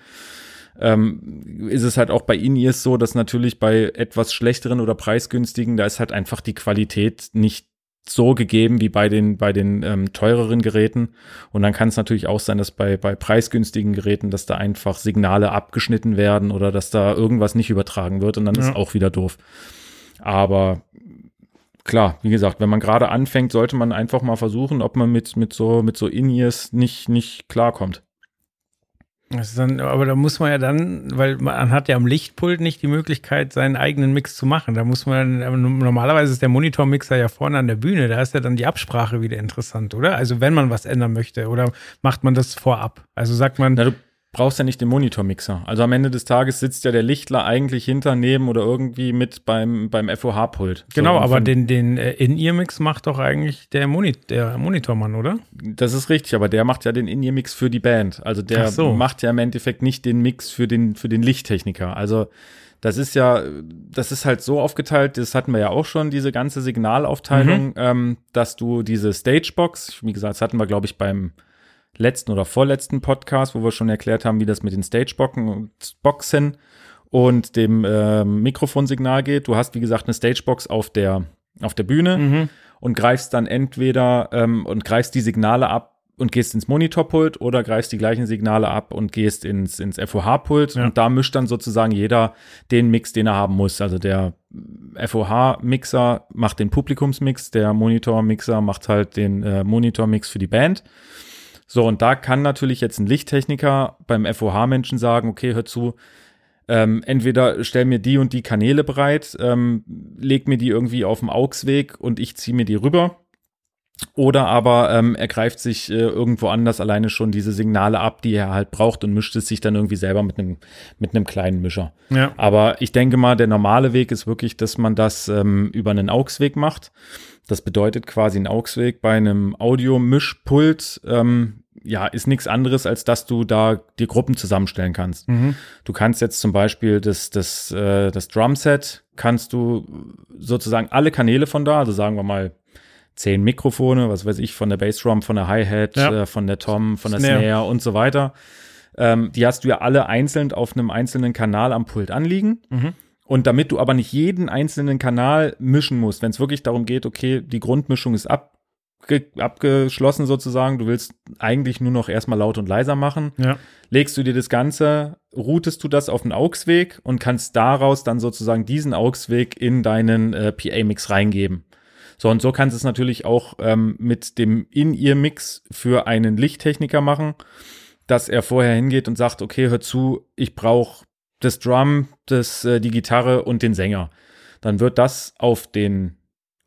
Speaker 6: ähm, ist es halt auch bei In-Ears so, dass natürlich bei etwas schlechteren oder preisgünstigen, da ist halt einfach die Qualität nicht so gegeben wie bei den, bei den ähm, teureren Geräten. Und dann kann es natürlich auch sein, dass bei, bei preisgünstigen Geräten, dass da einfach Signale abgeschnitten werden oder dass da irgendwas nicht übertragen wird und dann
Speaker 5: Ja.
Speaker 6: ist auch wieder doof. Aber klar, wie gesagt, wenn man gerade anfängt, sollte man einfach mal versuchen, ob man mit, mit so, mit so In-Ears nicht, nicht klarkommt.
Speaker 5: Das ist dann, aber da muss man ja dann, weil man hat ja am Lichtpult nicht die Möglichkeit, seinen eigenen Mix zu machen. Da muss man, normalerweise ist der Monitormixer ja vorne an der Bühne, da ist ja dann die Absprache wieder interessant, oder? Also wenn man was ändern möchte, oder macht man das vorab? Also sagt man,
Speaker 6: Na, brauchst ja nicht den Monitormixer. Also am Ende des Tages sitzt ja der Lichtler eigentlich hinter, neben oder irgendwie mit beim, beim FOH-Pult.
Speaker 5: genau,
Speaker 6: So,
Speaker 5: aber den, den äh, In-Ear-Mix macht doch eigentlich der, Moni der Monitormann, oder?
Speaker 6: Das ist richtig, aber der macht ja den In-Ear-Mix für die Band. Also der
Speaker 5: so.
Speaker 6: macht ja im Endeffekt nicht den Mix für den, für den Lichttechniker. Also das ist ja, das ist halt so aufgeteilt, das hatten wir ja auch schon, diese ganze Signalaufteilung, ähm, dass du diese Stagebox, wie gesagt, das hatten wir, glaube ich, beim letzten oder vorletzten Podcast, wo wir schon erklärt haben, wie das mit den Stageboxen und dem ähm, Mikrofonsignal geht. Du hast, wie gesagt, eine Stagebox auf der, auf der Bühne und greifst dann entweder ähm, und greifst die Signale ab und gehst ins Monitorpult oder greifst die gleichen Signale ab und gehst ins, ins FOH-Pult
Speaker 5: Ja.
Speaker 6: und da mischt dann sozusagen jeder den Mix, den er haben muss. Also der FOH-Mixer macht den Publikumsmix, der Monitor-Mixer macht halt den äh, Monitor-Mix für die Band. So, und da kann natürlich jetzt ein Lichttechniker beim FOH-Menschen sagen, okay, hör zu, ähm, entweder stell mir die und die Kanäle bereit, ähm, leg mir die irgendwie auf dem AUX-Weg und ich ziehe mir die rüber. Oder aber ähm, er greift sich äh, irgendwo anders alleine schon diese Signale ab, die er halt braucht und mischt es sich dann irgendwie selber mit einem mit einem kleinen Mischer.
Speaker 5: Ja.
Speaker 6: Aber ich denke mal, der normale Weg ist wirklich, dass man das ähm, über einen AUX-Weg macht. Das bedeutet quasi ein AUX-Weg bei einem Audiomischpult, ähm, ja, ist nichts anderes, als dass du da die Gruppen zusammenstellen kannst.
Speaker 5: Mhm.
Speaker 6: Du kannst jetzt zum Beispiel das, das, äh, das Drumset, kannst du sozusagen alle Kanäle von da, also sagen wir mal zehn Mikrofone, was weiß ich, von der Bassdrum, von der Hi-Hat,
Speaker 5: Ja.
Speaker 6: äh, von der Tom, von der
Speaker 5: Snare.
Speaker 6: Snare. und so weiter. Ähm, die hast du ja alle einzeln auf einem einzelnen Kanal am Pult anliegen.
Speaker 5: Mhm.
Speaker 6: Und damit du aber nicht jeden einzelnen Kanal mischen musst, wenn es wirklich darum geht, okay, die Grundmischung ist abge abgeschlossen sozusagen, du willst eigentlich nur noch erstmal laut und leiser machen,
Speaker 5: Ja.
Speaker 6: legst du dir das Ganze, routest du das auf den AUX-Weg und kannst daraus dann sozusagen diesen AUX-Weg in deinen äh, PA-Mix reingeben. So, und so kannst du es natürlich auch ähm, mit dem In-Ear-Mix für einen Lichttechniker machen, dass er vorher hingeht und sagt, okay, hör zu, ich brauche das Drum, das, äh, die Gitarre und den Sänger. Dann wird das auf den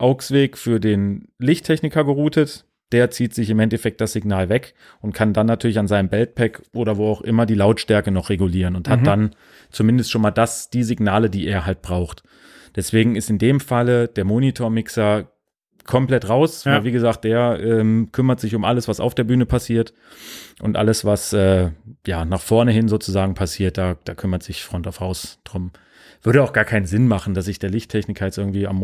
Speaker 6: AUX-Weg für den Lichttechniker geroutet. Der zieht sich im Endeffekt das Signal weg und kann dann natürlich an seinem Beltpack oder wo auch immer die Lautstärke noch regulieren und hat
Speaker 5: Mhm.
Speaker 6: dann zumindest schon mal das, die Signale, die er halt braucht. Deswegen ist in dem Falle der Monitormixer komplett raus,
Speaker 5: Ja.
Speaker 6: weil wie gesagt, der ähm, kümmert sich um alles, was auf der Bühne passiert und alles, was äh, ja nach vorne hin sozusagen passiert, da, da kümmert sich Front of House drum. Würde auch gar keinen Sinn machen, dass sich der Lichttechniker jetzt irgendwie am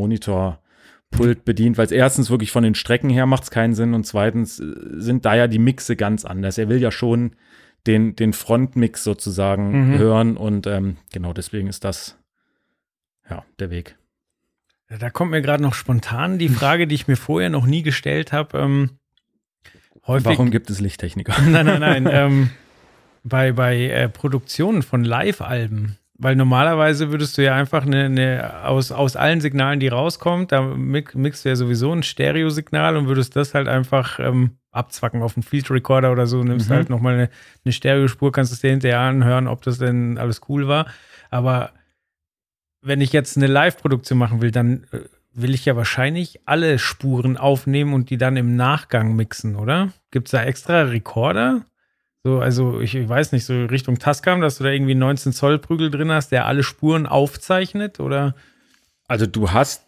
Speaker 6: Monitorpult bedient, weil es erstens wirklich von den Strecken her macht es keinen Sinn und zweitens äh, sind da ja die Mixe ganz anders. Er will ja schon den, den Frontmix sozusagen
Speaker 5: Mhm.
Speaker 6: hören und ähm, genau deswegen ist das ja der Weg.
Speaker 5: Da kommt mir gerade noch spontan die Frage, die ich mir vorher noch nie gestellt habe. Ähm, häufig,
Speaker 6: Warum gibt es Lichttechniker?
Speaker 5: Nein, nein, nein. ähm, bei bei äh, Produktionen von Live-Alben. Weil normalerweise würdest du ja einfach eine, eine aus, aus allen Signalen, die rauskommt, da mix, mixt du ja sowieso ein Stereosignal und würdest das halt einfach ähm, abzwacken auf einen Field Recorder oder so, nimmst
Speaker 6: Mhm.
Speaker 5: halt nochmal eine, eine Stereospur, kannst es dir hinterher anhören, ob das denn alles cool war. Aber wenn ich jetzt eine Live-Produktion machen will, dann äh, will ich ja wahrscheinlich alle Spuren aufnehmen und die dann im Nachgang mixen, oder? Gibt es da extra Rekorder? So, also ich, ich weiß nicht, so Richtung Tascam, dass du da irgendwie 19 Zoll Prügel drin hast, der alle Spuren aufzeichnet, oder?
Speaker 6: Also du hast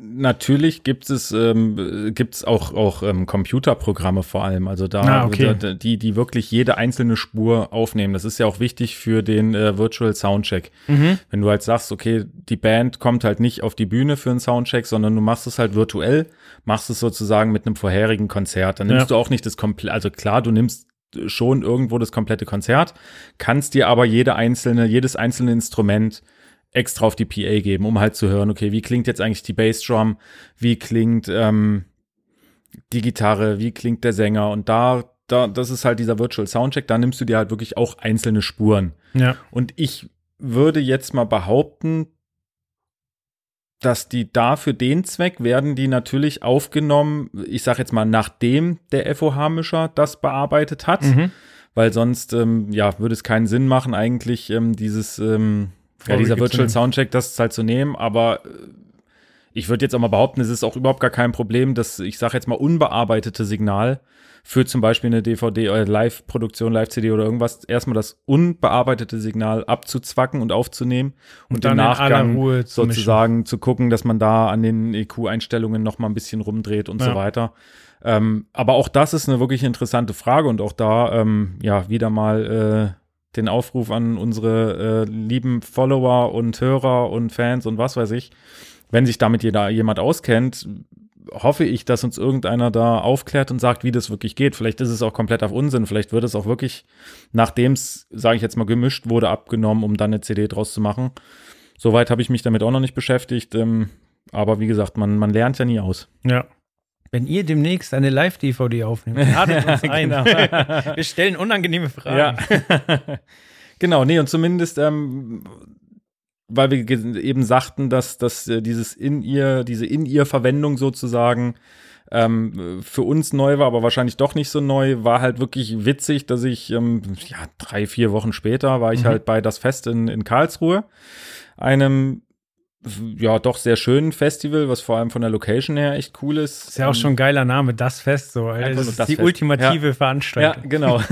Speaker 6: natürlich gibt es ähm, gibt's auch auch ähm, Computerprogramme vor allem, also da
Speaker 5: Ah, okay.
Speaker 6: da- die die wirklich jede einzelne Spur aufnehmen. Das ist ja auch wichtig für den äh, Virtual Soundcheck. Wenn du halt sagst, okay, die Band kommt halt nicht auf die Bühne für einen Soundcheck, sondern du machst es halt virtuell, machst es sozusagen mit einem vorherigen Konzert. Dann nimmst
Speaker 5: Ja.
Speaker 6: du auch nicht das komplette, also klar, du nimmst schon irgendwo das komplette Konzert, kannst dir aber jede einzelne, jedes einzelne Instrument extra auf die PA geben, um halt zu hören, okay, wie klingt jetzt eigentlich die Bassdrum, wie klingt ähm, die Gitarre, wie klingt der Sänger und da, da, das ist halt dieser Virtual Soundcheck, da nimmst du dir halt wirklich auch einzelne Spuren.
Speaker 5: Ja.
Speaker 6: Und ich würde jetzt mal behaupten, dass die da für den Zweck werden die natürlich aufgenommen, ich sag jetzt mal, nachdem der FOH-Mischer das bearbeitet hat,
Speaker 5: Mhm.
Speaker 6: weil sonst, ähm, ja, würde es keinen Sinn machen, eigentlich ähm, dieses, ähm, ja, dieser Virtual. Soundcheck, das halt zu nehmen, aber äh, ich würde jetzt auch mal behaupten, es ist auch überhaupt gar kein Problem, dass ich sage jetzt mal unbearbeitete Signal für zum Beispiel eine DVD oder Live-Produktion, Live-CD oder irgendwas, erstmal das unbearbeitete Signal abzuzwacken und aufzunehmen und,
Speaker 5: Und dann
Speaker 6: im Nachgang
Speaker 5: Ruhe zu mischen.
Speaker 6: sozusagen zu gucken, dass man da an den EQ-Einstellungen noch mal ein bisschen rumdreht und so
Speaker 5: Ja.
Speaker 6: weiter. Ähm, aber auch das ist eine wirklich interessante Frage und auch da, ähm, ja, wieder mal äh, den Aufruf an unsere äh, lieben Follower und Hörer und Fans und was weiß ich. Wenn sich damit jeder, jemand auskennt, hoffe ich, dass uns irgendeiner da aufklärt und sagt, wie das wirklich geht. Vielleicht ist es auch komplett auf Unsinn. Vielleicht wird es auch wirklich, nachdem es, sage ich jetzt mal, gemischt wurde, abgenommen, um dann eine CD draus zu machen. Soweit habe ich mich damit auch noch nicht beschäftigt. Ähm, aber wie gesagt, man, man lernt ja nie aus.
Speaker 5: Ja. Wenn ihr demnächst eine Live-DVD aufnehmt, ladet uns ein.
Speaker 6: Genau.
Speaker 5: Wir stellen unangenehme Fragen.
Speaker 6: genau, nee, und zumindest, ähm, weil wir eben sagten, dass, dass äh, dieses in ihr, diese in ihr Verwendung sozusagen ähm, für uns neu war, aber wahrscheinlich doch nicht so neu, war halt wirklich witzig, dass ich, ähm, ja, drei, vier Wochen später war ich halt bei das Fest in, in Karlsruhe, einem ja, doch sehr schönen Festival, was vor allem von der Location her echt cool ist.
Speaker 5: Ist ja auch schon ein geiler Name, das Fest so. Das ist die
Speaker 6: Fest.
Speaker 5: ultimative
Speaker 6: Ja,
Speaker 5: Veranstaltung.
Speaker 6: genau.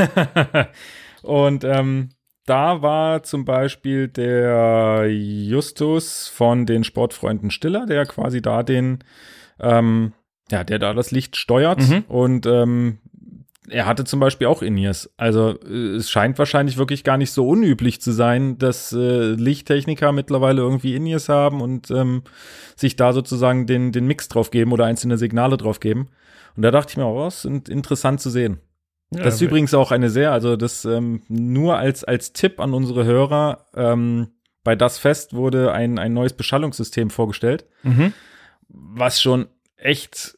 Speaker 6: Und ähm, da war zum Beispiel der Justus von den Sportfreunden Stiller, der quasi da den, ähm, ja, der da das Licht steuert
Speaker 5: Mhm.
Speaker 6: und ähm, er hatte zum Beispiel auch In-Ears. Also äh, es scheint wahrscheinlich wirklich gar nicht so unüblich zu sein, dass äh, Lichttechniker mittlerweile irgendwie In-Ears haben und ähm, sich da sozusagen den, den Mix drauf geben oder einzelne Signale drauf geben. Und da dachte ich mir, oh, das ist interessant zu sehen. Das ist übrigens auch eine sehr, also das ähm, nur als, als Tipp an unsere Hörer, ähm, bei Das Fest wurde ein, ein neues Beschallungssystem vorgestellt,
Speaker 5: Mhm.
Speaker 6: was schon echt,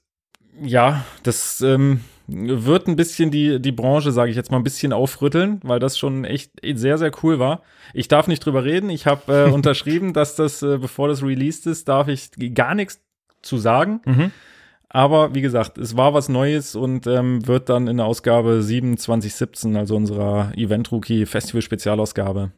Speaker 6: ja, das ähm, wird ein bisschen die, die Branche, sage ich jetzt mal, ein bisschen aufrütteln, weil das schon echt sehr, sehr cool war. Ich darf nicht drüber reden. Ich habe äh, unterschrieben, dass das, äh, bevor das released ist, darf ich gar nichts zu sagen.
Speaker 5: Mhm.
Speaker 6: Aber wie gesagt, es war was Neues und ähm, wird dann in der Ausgabe 7 2017, also unserer Event Rookie Festival Spezialausgabe,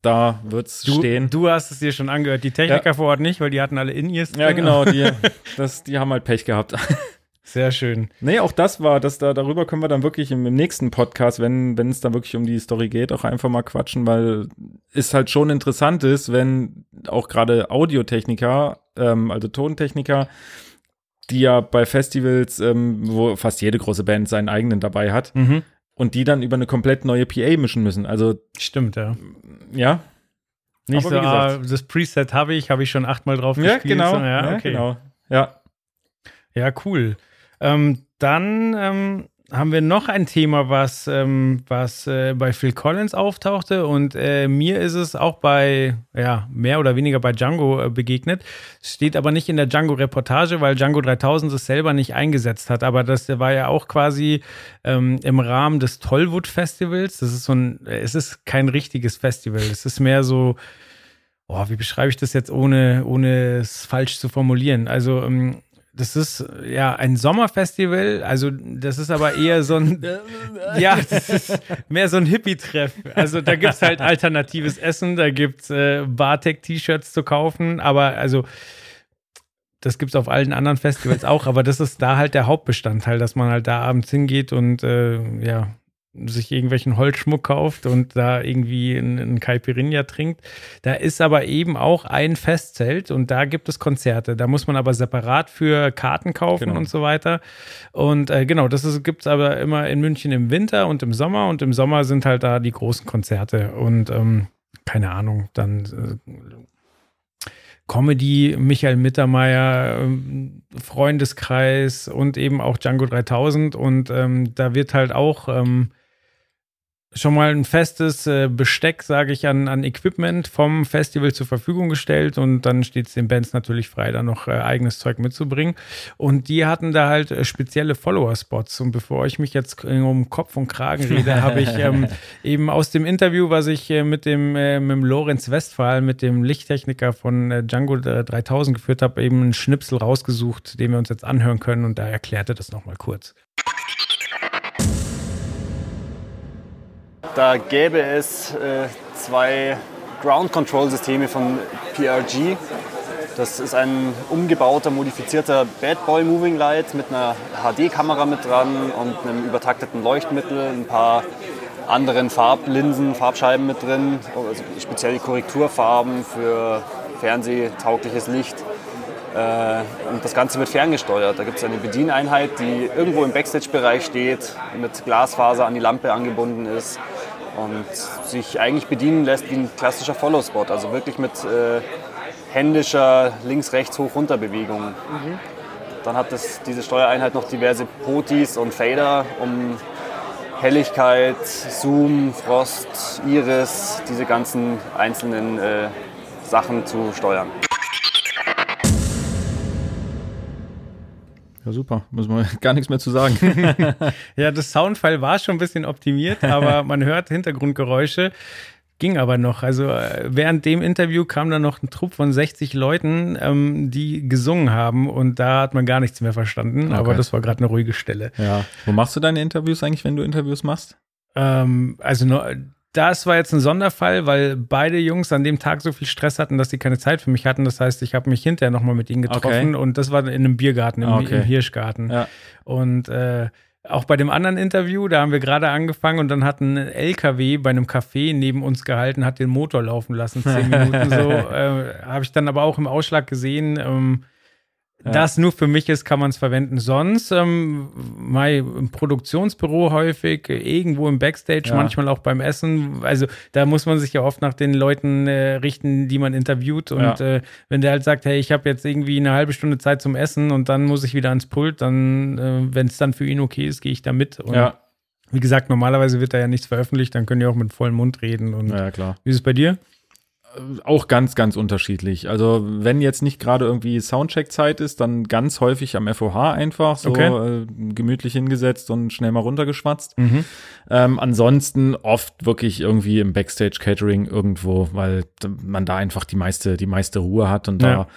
Speaker 6: da wird's
Speaker 5: Du,
Speaker 6: stehen.
Speaker 5: du hast es dir schon angehört. Die Techniker vor Ort nicht, weil die hatten alle In-Ears.
Speaker 6: ja, genau, die, das, die haben halt Pech gehabt.
Speaker 5: Sehr schön.
Speaker 6: nee, auch das war, das da, darüber können wir dann wirklich im, im nächsten Podcast, wenn, wenn es dann wirklich um die Story geht, auch einfach mal quatschen, weil es halt schon interessant ist, wenn auch gerade Audiotechniker, ähm, also Tontechniker, die ja bei Festivals, ähm, wo fast jede große Band seinen eigenen dabei hat,
Speaker 5: Mhm.
Speaker 6: und die dann über eine komplett neue PA mischen müssen. Also,
Speaker 5: Stimmt, ja.
Speaker 6: ja.
Speaker 5: Nicht
Speaker 6: Aber
Speaker 5: so, ah, das Preset habe ich, habe ich schon achtmal drauf
Speaker 6: Ja,
Speaker 5: gespielt.
Speaker 6: genau.
Speaker 5: So, ja,
Speaker 6: ja,
Speaker 5: okay.
Speaker 6: genau. Ja.
Speaker 5: Ja, cool. Ähm, dann ähm, haben wir noch ein Thema, was, ähm, was äh, bei Phil Collins auftauchte und äh, mir ist es auch bei, ja, mehr oder weniger bei Django äh, begegnet. Steht aber nicht in der Django-Reportage, weil Django 3000 es selber nicht eingesetzt hat. Aber das war ja auch quasi ähm, im Rahmen des Tollwood-Festivals. Das ist so ein, es ist kein richtiges Festival. Es ist mehr so, oh, wie beschreibe ich das jetzt, ohne, ohne es falsch zu formulieren? Also, ähm, das ist ja ein Sommerfestival, also das ist aber eher so ein, ja, das ist mehr so ein Hippie-Treff. Also da gibt es halt alternatives Essen, da gibt es äh, Bartek-T-Shirts zu kaufen, aber also das gibt es auf allen anderen Festivals auch, aber das ist da halt der Hauptbestandteil, dass man halt da abends hingeht und äh, ja, sich irgendwelchen Holzschmuck kauft und da irgendwie ein Caipirinha trinkt. Da ist aber eben auch ein Festzelt und da gibt es Konzerte. Da muss man aber separat für Karten kaufen
Speaker 6: Genau.
Speaker 5: und so weiter. Und äh, genau, das gibt es aber immer in München im Winter und im Sommer. Und im Sommer sind halt da die großen Konzerte. Und ähm, keine Ahnung, dann äh, Comedy, Michael Mittermeier, ähm, Freundeskreis und eben auch Django 3000. Und ähm, da wird halt auch ähm, schon mal ein festes äh, Besteck, sage ich, an, an Equipment vom Festival zur Verfügung gestellt und dann steht es den Bands natürlich frei, da noch äh, eigenes Zeug mitzubringen. Und die hatten da halt äh, spezielle Follower-Spots. Und bevor ich mich jetzt um Kopf und Kragen rede, habe ich ähm, eben aus dem Interview, was ich mit dem, mit dem Lorenz Westphal, mit dem Lichttechniker von Django 3000 geführt habe, eben einen Schnipsel rausgesucht, den wir uns jetzt anhören können und da erklärte das nochmal kurz.
Speaker 7: Da gäbe es äh, zwei Ground Control Systeme von PRG. Das ist ein umgebauter, modifizierter Bad Boy Moving Light mit einer HD-Kamera mit dran und einem übertakteten Leuchtmittel, ein paar anderen Farblinsen, Farbscheiben mit drin, also spezielle Korrekturfarben für fernsehtaugliches Licht. Äh, und das Ganze wird ferngesteuert. Da gibt es eine Bedieneinheit, die irgendwo im Backstage-Bereich steht, mit Glasfaser an die Lampe angebunden ist und sich eigentlich bedienen lässt wie ein klassischer Follow-Spot. Also wirklich mit äh, händischer links-rechts hoch-runter Bewegung. Dann hat das, diese Steuereinheit noch diverse Potis und Fader, um Helligkeit, Zoom, Frost, Iris, diese ganzen einzelnen äh, Sachen zu steuern.
Speaker 6: Ja, super. Müssen wir gar nichts mehr zu sagen.
Speaker 5: Ja, das Soundfile war schon ein bisschen optimiert, aber man hört Hintergrundgeräusche. Ging aber noch. Also äh, während dem Interview kam dann noch ein Trupp von 60 Leuten, ähm, die gesungen haben und da hat man gar nichts mehr verstanden. Aber
Speaker 6: Okay.
Speaker 5: das war gerade eine ruhige Stelle.
Speaker 6: ja. Wo machst du deine Interviews eigentlich, wenn du Interviews machst?
Speaker 5: Ähm, also nur, das war jetzt ein Sonderfall, weil beide Jungs an dem Tag so viel Stress hatten, dass sie keine Zeit für mich hatten. Das heißt, ich habe mich hinterher nochmal mit ihnen getroffen und das war in einem Biergarten, im,
Speaker 6: Ah, okay.
Speaker 5: im Hirschgarten.
Speaker 6: Ja.
Speaker 5: Und äh, auch bei dem anderen Interview, da haben wir gerade angefangen und dann hat ein LKW bei einem Café neben uns gehalten, hat den Motor laufen lassen, zehn Minuten so. Äh, Habe ich dann aber auch im Ausschlag gesehen, ähm, das nur für mich ist, kann man es verwenden. Sonst, ähm, im Produktionsbüro häufig, irgendwo im Backstage,
Speaker 6: Ja.
Speaker 5: manchmal auch beim Essen. Also da muss man sich ja oft nach den Leuten äh, richten, die man interviewt. Und
Speaker 6: Ja.
Speaker 5: äh, wenn der halt sagt, hey, ich habe jetzt irgendwie eine halbe Stunde Zeit zum Essen und dann muss ich wieder ans Pult, dann, äh, wenn es dann für ihn okay ist, gehe ich da mit. Und
Speaker 6: Ja,
Speaker 5: wie gesagt, normalerweise wird da ja nichts veröffentlicht, dann können die auch mit vollem Mund reden. Und
Speaker 6: ja, klar.
Speaker 5: wie ist es bei dir?
Speaker 6: Auch ganz, ganz unterschiedlich. Also wenn jetzt nicht gerade irgendwie Soundcheck-Zeit ist, dann ganz häufig am FOH einfach so
Speaker 5: Okay.
Speaker 6: äh, gemütlich hingesetzt und schnell mal runtergeschwatzt. Ähm, ansonsten oft wirklich irgendwie im Backstage-Catering irgendwo, weil man da einfach die meiste, die meiste Ruhe hat und
Speaker 5: Ja.
Speaker 6: da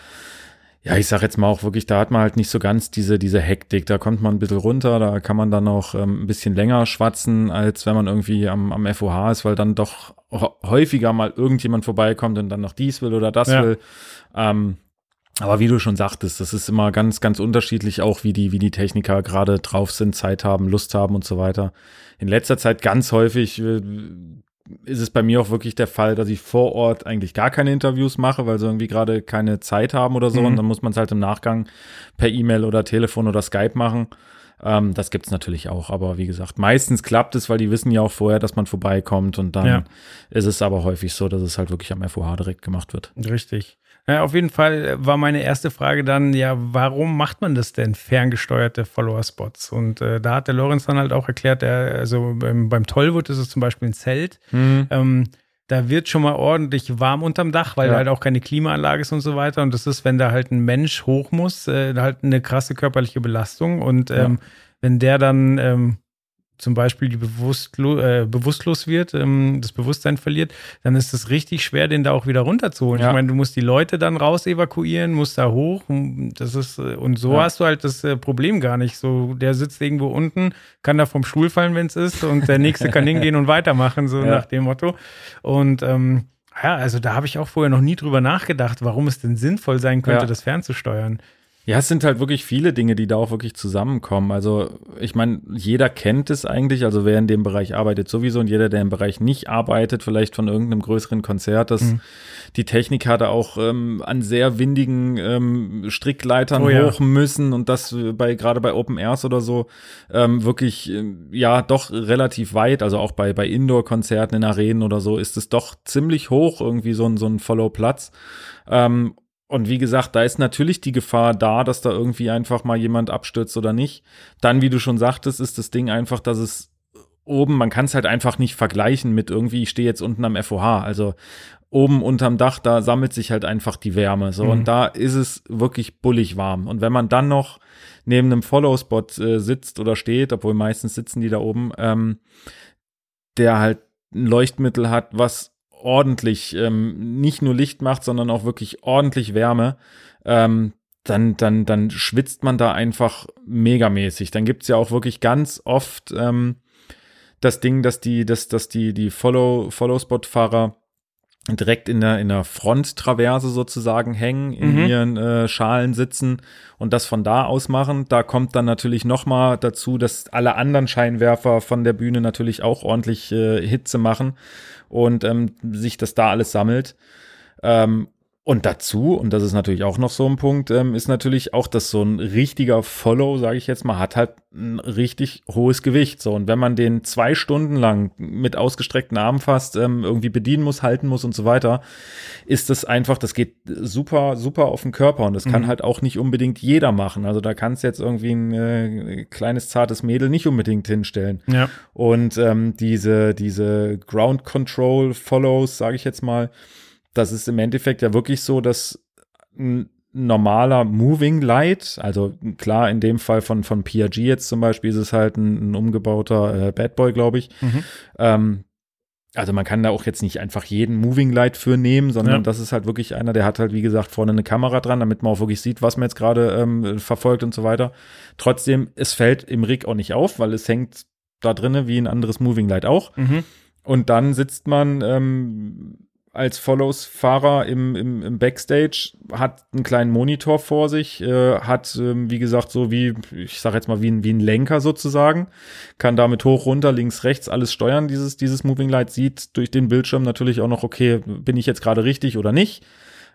Speaker 6: ja, ich sag jetzt mal auch wirklich, da hat man halt nicht so ganz diese, diese Hektik. Da kommt man ein bisschen runter, da kann man dann auch ähm, ein bisschen länger schwatzen, als wenn man irgendwie am, am FOH ist, weil dann doch hä- häufiger mal irgendjemand vorbeikommt und dann noch dies will oder das
Speaker 5: Ja.
Speaker 6: will. Ähm, aber wie du schon sagtest, das ist immer ganz, ganz unterschiedlich, auch wie die, wie die Techniker gerade drauf sind, Zeit haben, Lust haben und so weiter. In letzter Zeit ganz häufig äh, ist es bei mir auch wirklich der Fall, dass ich vor Ort eigentlich gar keine Interviews mache, weil sie irgendwie gerade keine Zeit haben oder so.
Speaker 5: Mhm.
Speaker 6: Und dann muss man es halt im Nachgang per E-Mail oder Telefon oder Skype machen. Ähm, das gibt's natürlich auch. Aber wie gesagt, meistens klappt es, weil die wissen ja auch vorher, dass man vorbeikommt. Und dann
Speaker 5: Ja.
Speaker 6: ist es aber häufig so, dass es halt wirklich am FOH direkt gemacht wird.
Speaker 5: Richtig. Ja, auf jeden Fall war meine erste Frage dann, ja, warum macht man das denn, ferngesteuerte Follower-Spots? Und äh, da hat der Lorenz dann halt auch erklärt, er, also beim, beim Tollwood ist es zum Beispiel ein Zelt. Ähm, da wird schon mal ordentlich warm unterm Dach, weil
Speaker 6: Ja.
Speaker 5: da halt auch keine Klimaanlage ist und so weiter. Und das ist, wenn da halt ein Mensch hoch muss, äh, halt eine krasse körperliche Belastung. Und ähm, wenn der dann ähm, zum Beispiel die bewusstlo äh, bewusstlos wird, ähm, das Bewusstsein verliert, dann ist es richtig schwer, den da auch wieder runterzuholen.
Speaker 6: Ja.
Speaker 5: Ich meine, du musst die Leute dann raus evakuieren, musst da hoch. Das ist, äh, und so
Speaker 6: Ja.
Speaker 5: hast du halt das äh, Problem gar nicht. So, der sitzt irgendwo unten, kann da vom Stuhl fallen, wenn es ist, und der nächste kann hingehen und weitermachen, so
Speaker 6: Ja.
Speaker 5: nach dem Motto. Und ähm, ja, also da habe ich auch vorher noch nie drüber nachgedacht, warum es denn sinnvoll sein könnte, das fernzusteuern.
Speaker 6: Ja, es sind halt wirklich viele Dinge, die da auch wirklich zusammenkommen. Also ich meine, jeder kennt es eigentlich, also wer in dem Bereich arbeitet sowieso und jeder, der im Bereich nicht arbeitet, vielleicht von irgendeinem größeren Konzert, dass
Speaker 5: Mhm.
Speaker 6: die Techniker da auch ähm, an sehr windigen ähm, Strickleitern
Speaker 5: Oh ja.
Speaker 6: hoch müssen und das äh, bei gerade bei Open Airs oder so ähm, wirklich ähm, ja doch relativ weit, also auch bei bei Indoor-Konzerten in Arenen oder so ist es doch ziemlich hoch irgendwie so ein so ein Follow-Platz. Ähm, und wie gesagt, da ist natürlich die Gefahr da, dass da irgendwie einfach mal jemand abstürzt oder nicht. Dann, wie du schon sagtest, ist das Ding einfach, dass es oben, man kann es halt einfach nicht vergleichen mit irgendwie, ich stehe jetzt unten am FOH. Also oben unterm Dach, da sammelt sich halt einfach die Wärme. So,
Speaker 5: Mhm.
Speaker 6: und da ist es wirklich bullig warm. Und wenn man dann noch neben einem Follow-Spot äh, sitzt oder steht, obwohl meistens sitzen die da oben, ähm, der halt ein Leuchtmittel hat, was ordentlich ähm, nicht nur Licht macht, sondern auch wirklich ordentlich Wärme, ähm, dann, dann, dann schwitzt man da einfach megamäßig. Dann gibt's ja auch wirklich ganz oft ähm, das Ding, dass die, dass, dass die, die Follow, Follow-Spot-Fahrer direkt in der, in der Fronttraverse sozusagen hängen, in
Speaker 5: Mhm.
Speaker 6: ihren äh, Schalen sitzen und das von da aus machen. Da kommt dann natürlich noch mal dazu, dass alle anderen Scheinwerfer von der Bühne natürlich auch ordentlich äh, Hitze machen und ähm, sich das da alles sammelt. Ähm, und dazu, und das ist natürlich auch noch so ein Punkt, ähm, ist natürlich auch, dass so ein richtiger Follow, sage ich jetzt mal, hat halt ein richtig hohes Gewicht. So, und wenn man den zwei Stunden lang mit ausgestreckten Armen fast ähm, irgendwie bedienen muss, halten muss und so weiter, ist das einfach, das geht super, super auf den Körper und das kann
Speaker 5: Mhm.
Speaker 6: halt auch nicht unbedingt jeder machen. Also da kann es jetzt irgendwie ein äh, kleines, zartes Mädel nicht unbedingt hinstellen.
Speaker 5: Ja.
Speaker 6: Und ähm, diese, diese Ground Control Follows, sage ich jetzt mal, das ist im Endeffekt ja wirklich so, dass ein normaler Moving Light, also klar, in dem Fall von, von PRG jetzt zum Beispiel, ist es halt ein, ein umgebauter äh, Bad Boy, glaube ich.
Speaker 5: Mhm.
Speaker 6: Ähm, also man kann da auch jetzt nicht einfach jeden Moving Light für nehmen, sondern
Speaker 5: Ja.
Speaker 6: das ist halt wirklich einer, der hat halt, wie gesagt, vorne eine Kamera dran, damit man auch wirklich sieht, was man jetzt gerade ähm, verfolgt und so weiter. Trotzdem, es fällt im Rig auch nicht auf, weil es hängt da drinne wie ein anderes Moving Light auch.
Speaker 5: Mhm.
Speaker 6: Und dann sitzt man ähm, als Follows-Fahrer im, im, im Backstage, hat einen kleinen Monitor vor sich, äh, hat, ähm, wie gesagt, so wie, ich sag jetzt mal, wie ein, wie ein Lenker sozusagen, kann damit hoch, runter, links, rechts alles steuern, dieses, dieses Moving Light, sieht durch den Bildschirm natürlich auch noch, okay, bin ich jetzt gerade richtig oder nicht.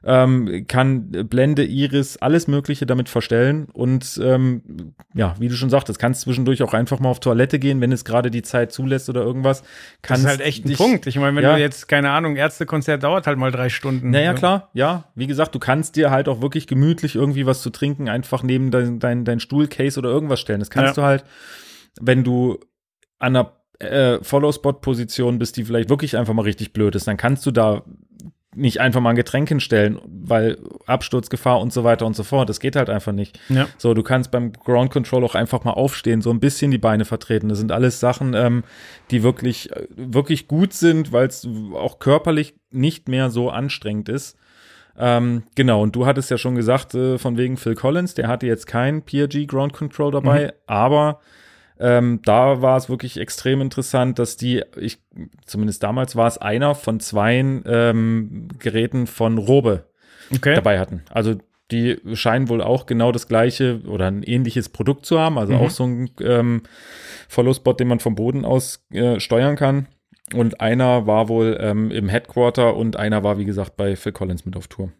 Speaker 6: Ähm, kann Blende, Iris, alles Mögliche damit verstellen. Und ähm, ja, wie du schon sagtest, kannst zwischendurch auch einfach mal auf Toilette gehen, wenn es gerade die Zeit zulässt oder irgendwas.
Speaker 5: Das
Speaker 6: Kannst
Speaker 5: ist halt echt ein
Speaker 6: dich-
Speaker 5: Punkt. Ich meine, wenn
Speaker 6: Ja.
Speaker 5: du jetzt, keine Ahnung, Ärztekonzert dauert halt mal drei Stunden.
Speaker 6: Naja, klar, ja. Wie gesagt, du kannst dir halt auch wirklich gemütlich irgendwie was zu trinken einfach neben dein, dein, dein Stuhlcase oder irgendwas stellen. Das kannst
Speaker 5: Ja.
Speaker 6: du halt, wenn du an einer äh, Follow-Spot-Position bist, die vielleicht wirklich einfach mal richtig blöd ist, dann kannst du da nicht einfach mal ein Getränk hinstellen, weil Absturzgefahr und so weiter und so fort. Das geht halt einfach nicht.
Speaker 5: Ja.
Speaker 6: So, du kannst beim Ground Control auch einfach mal aufstehen, so ein bisschen die Beine vertreten. Das sind alles Sachen, ähm, die wirklich, äh, wirklich gut sind, weil es auch körperlich nicht mehr so anstrengend ist. Ähm, genau, und du hattest ja schon gesagt, äh, von wegen Phil Collins, der hatte jetzt kein PRG Ground Control dabei, aber ähm, da war es wirklich extrem interessant, dass die, ich, zumindest damals war es einer von zwei ähm, Geräten von Robe
Speaker 5: Okay.
Speaker 6: dabei hatten. Also die scheinen wohl auch genau das gleiche oder ein ähnliches Produkt zu haben, also
Speaker 5: Mhm.
Speaker 6: auch so ein ähm, Follow-Spot, den man vom Boden aus äh, steuern kann. Und einer war wohl ähm, im Headquarter und einer war, wie gesagt, bei Phil Collins mit auf Tour.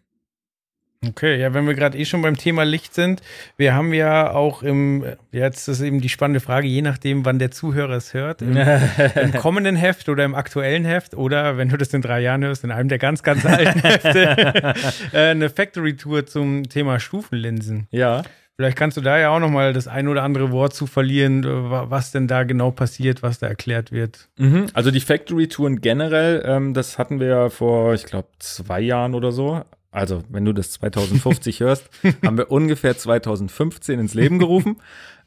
Speaker 5: Okay, ja, wenn wir gerade eh schon beim Thema Licht sind, wir haben ja auch im, jetzt ist eben die spannende Frage, je nachdem, wann der Zuhörer es hört, im, im kommenden Heft oder im aktuellen Heft oder wenn du das in drei Jahren hörst, in einem der ganz, ganz alten Hefte, äh, eine Factory-Tour zum Thema Stufenlinsen.
Speaker 6: Ja.
Speaker 5: Vielleicht kannst du da ja auch noch mal das ein oder andere Wort zu verlieren, wa- was denn da genau passiert, was da erklärt wird.
Speaker 6: Mhm. Also die Factory-Touren generell, ähm, das hatten wir ja vor, ich glaube, zwei Jahren oder so. Also, wenn du das 2050 hörst, haben wir ungefähr 2015 ins Leben gerufen.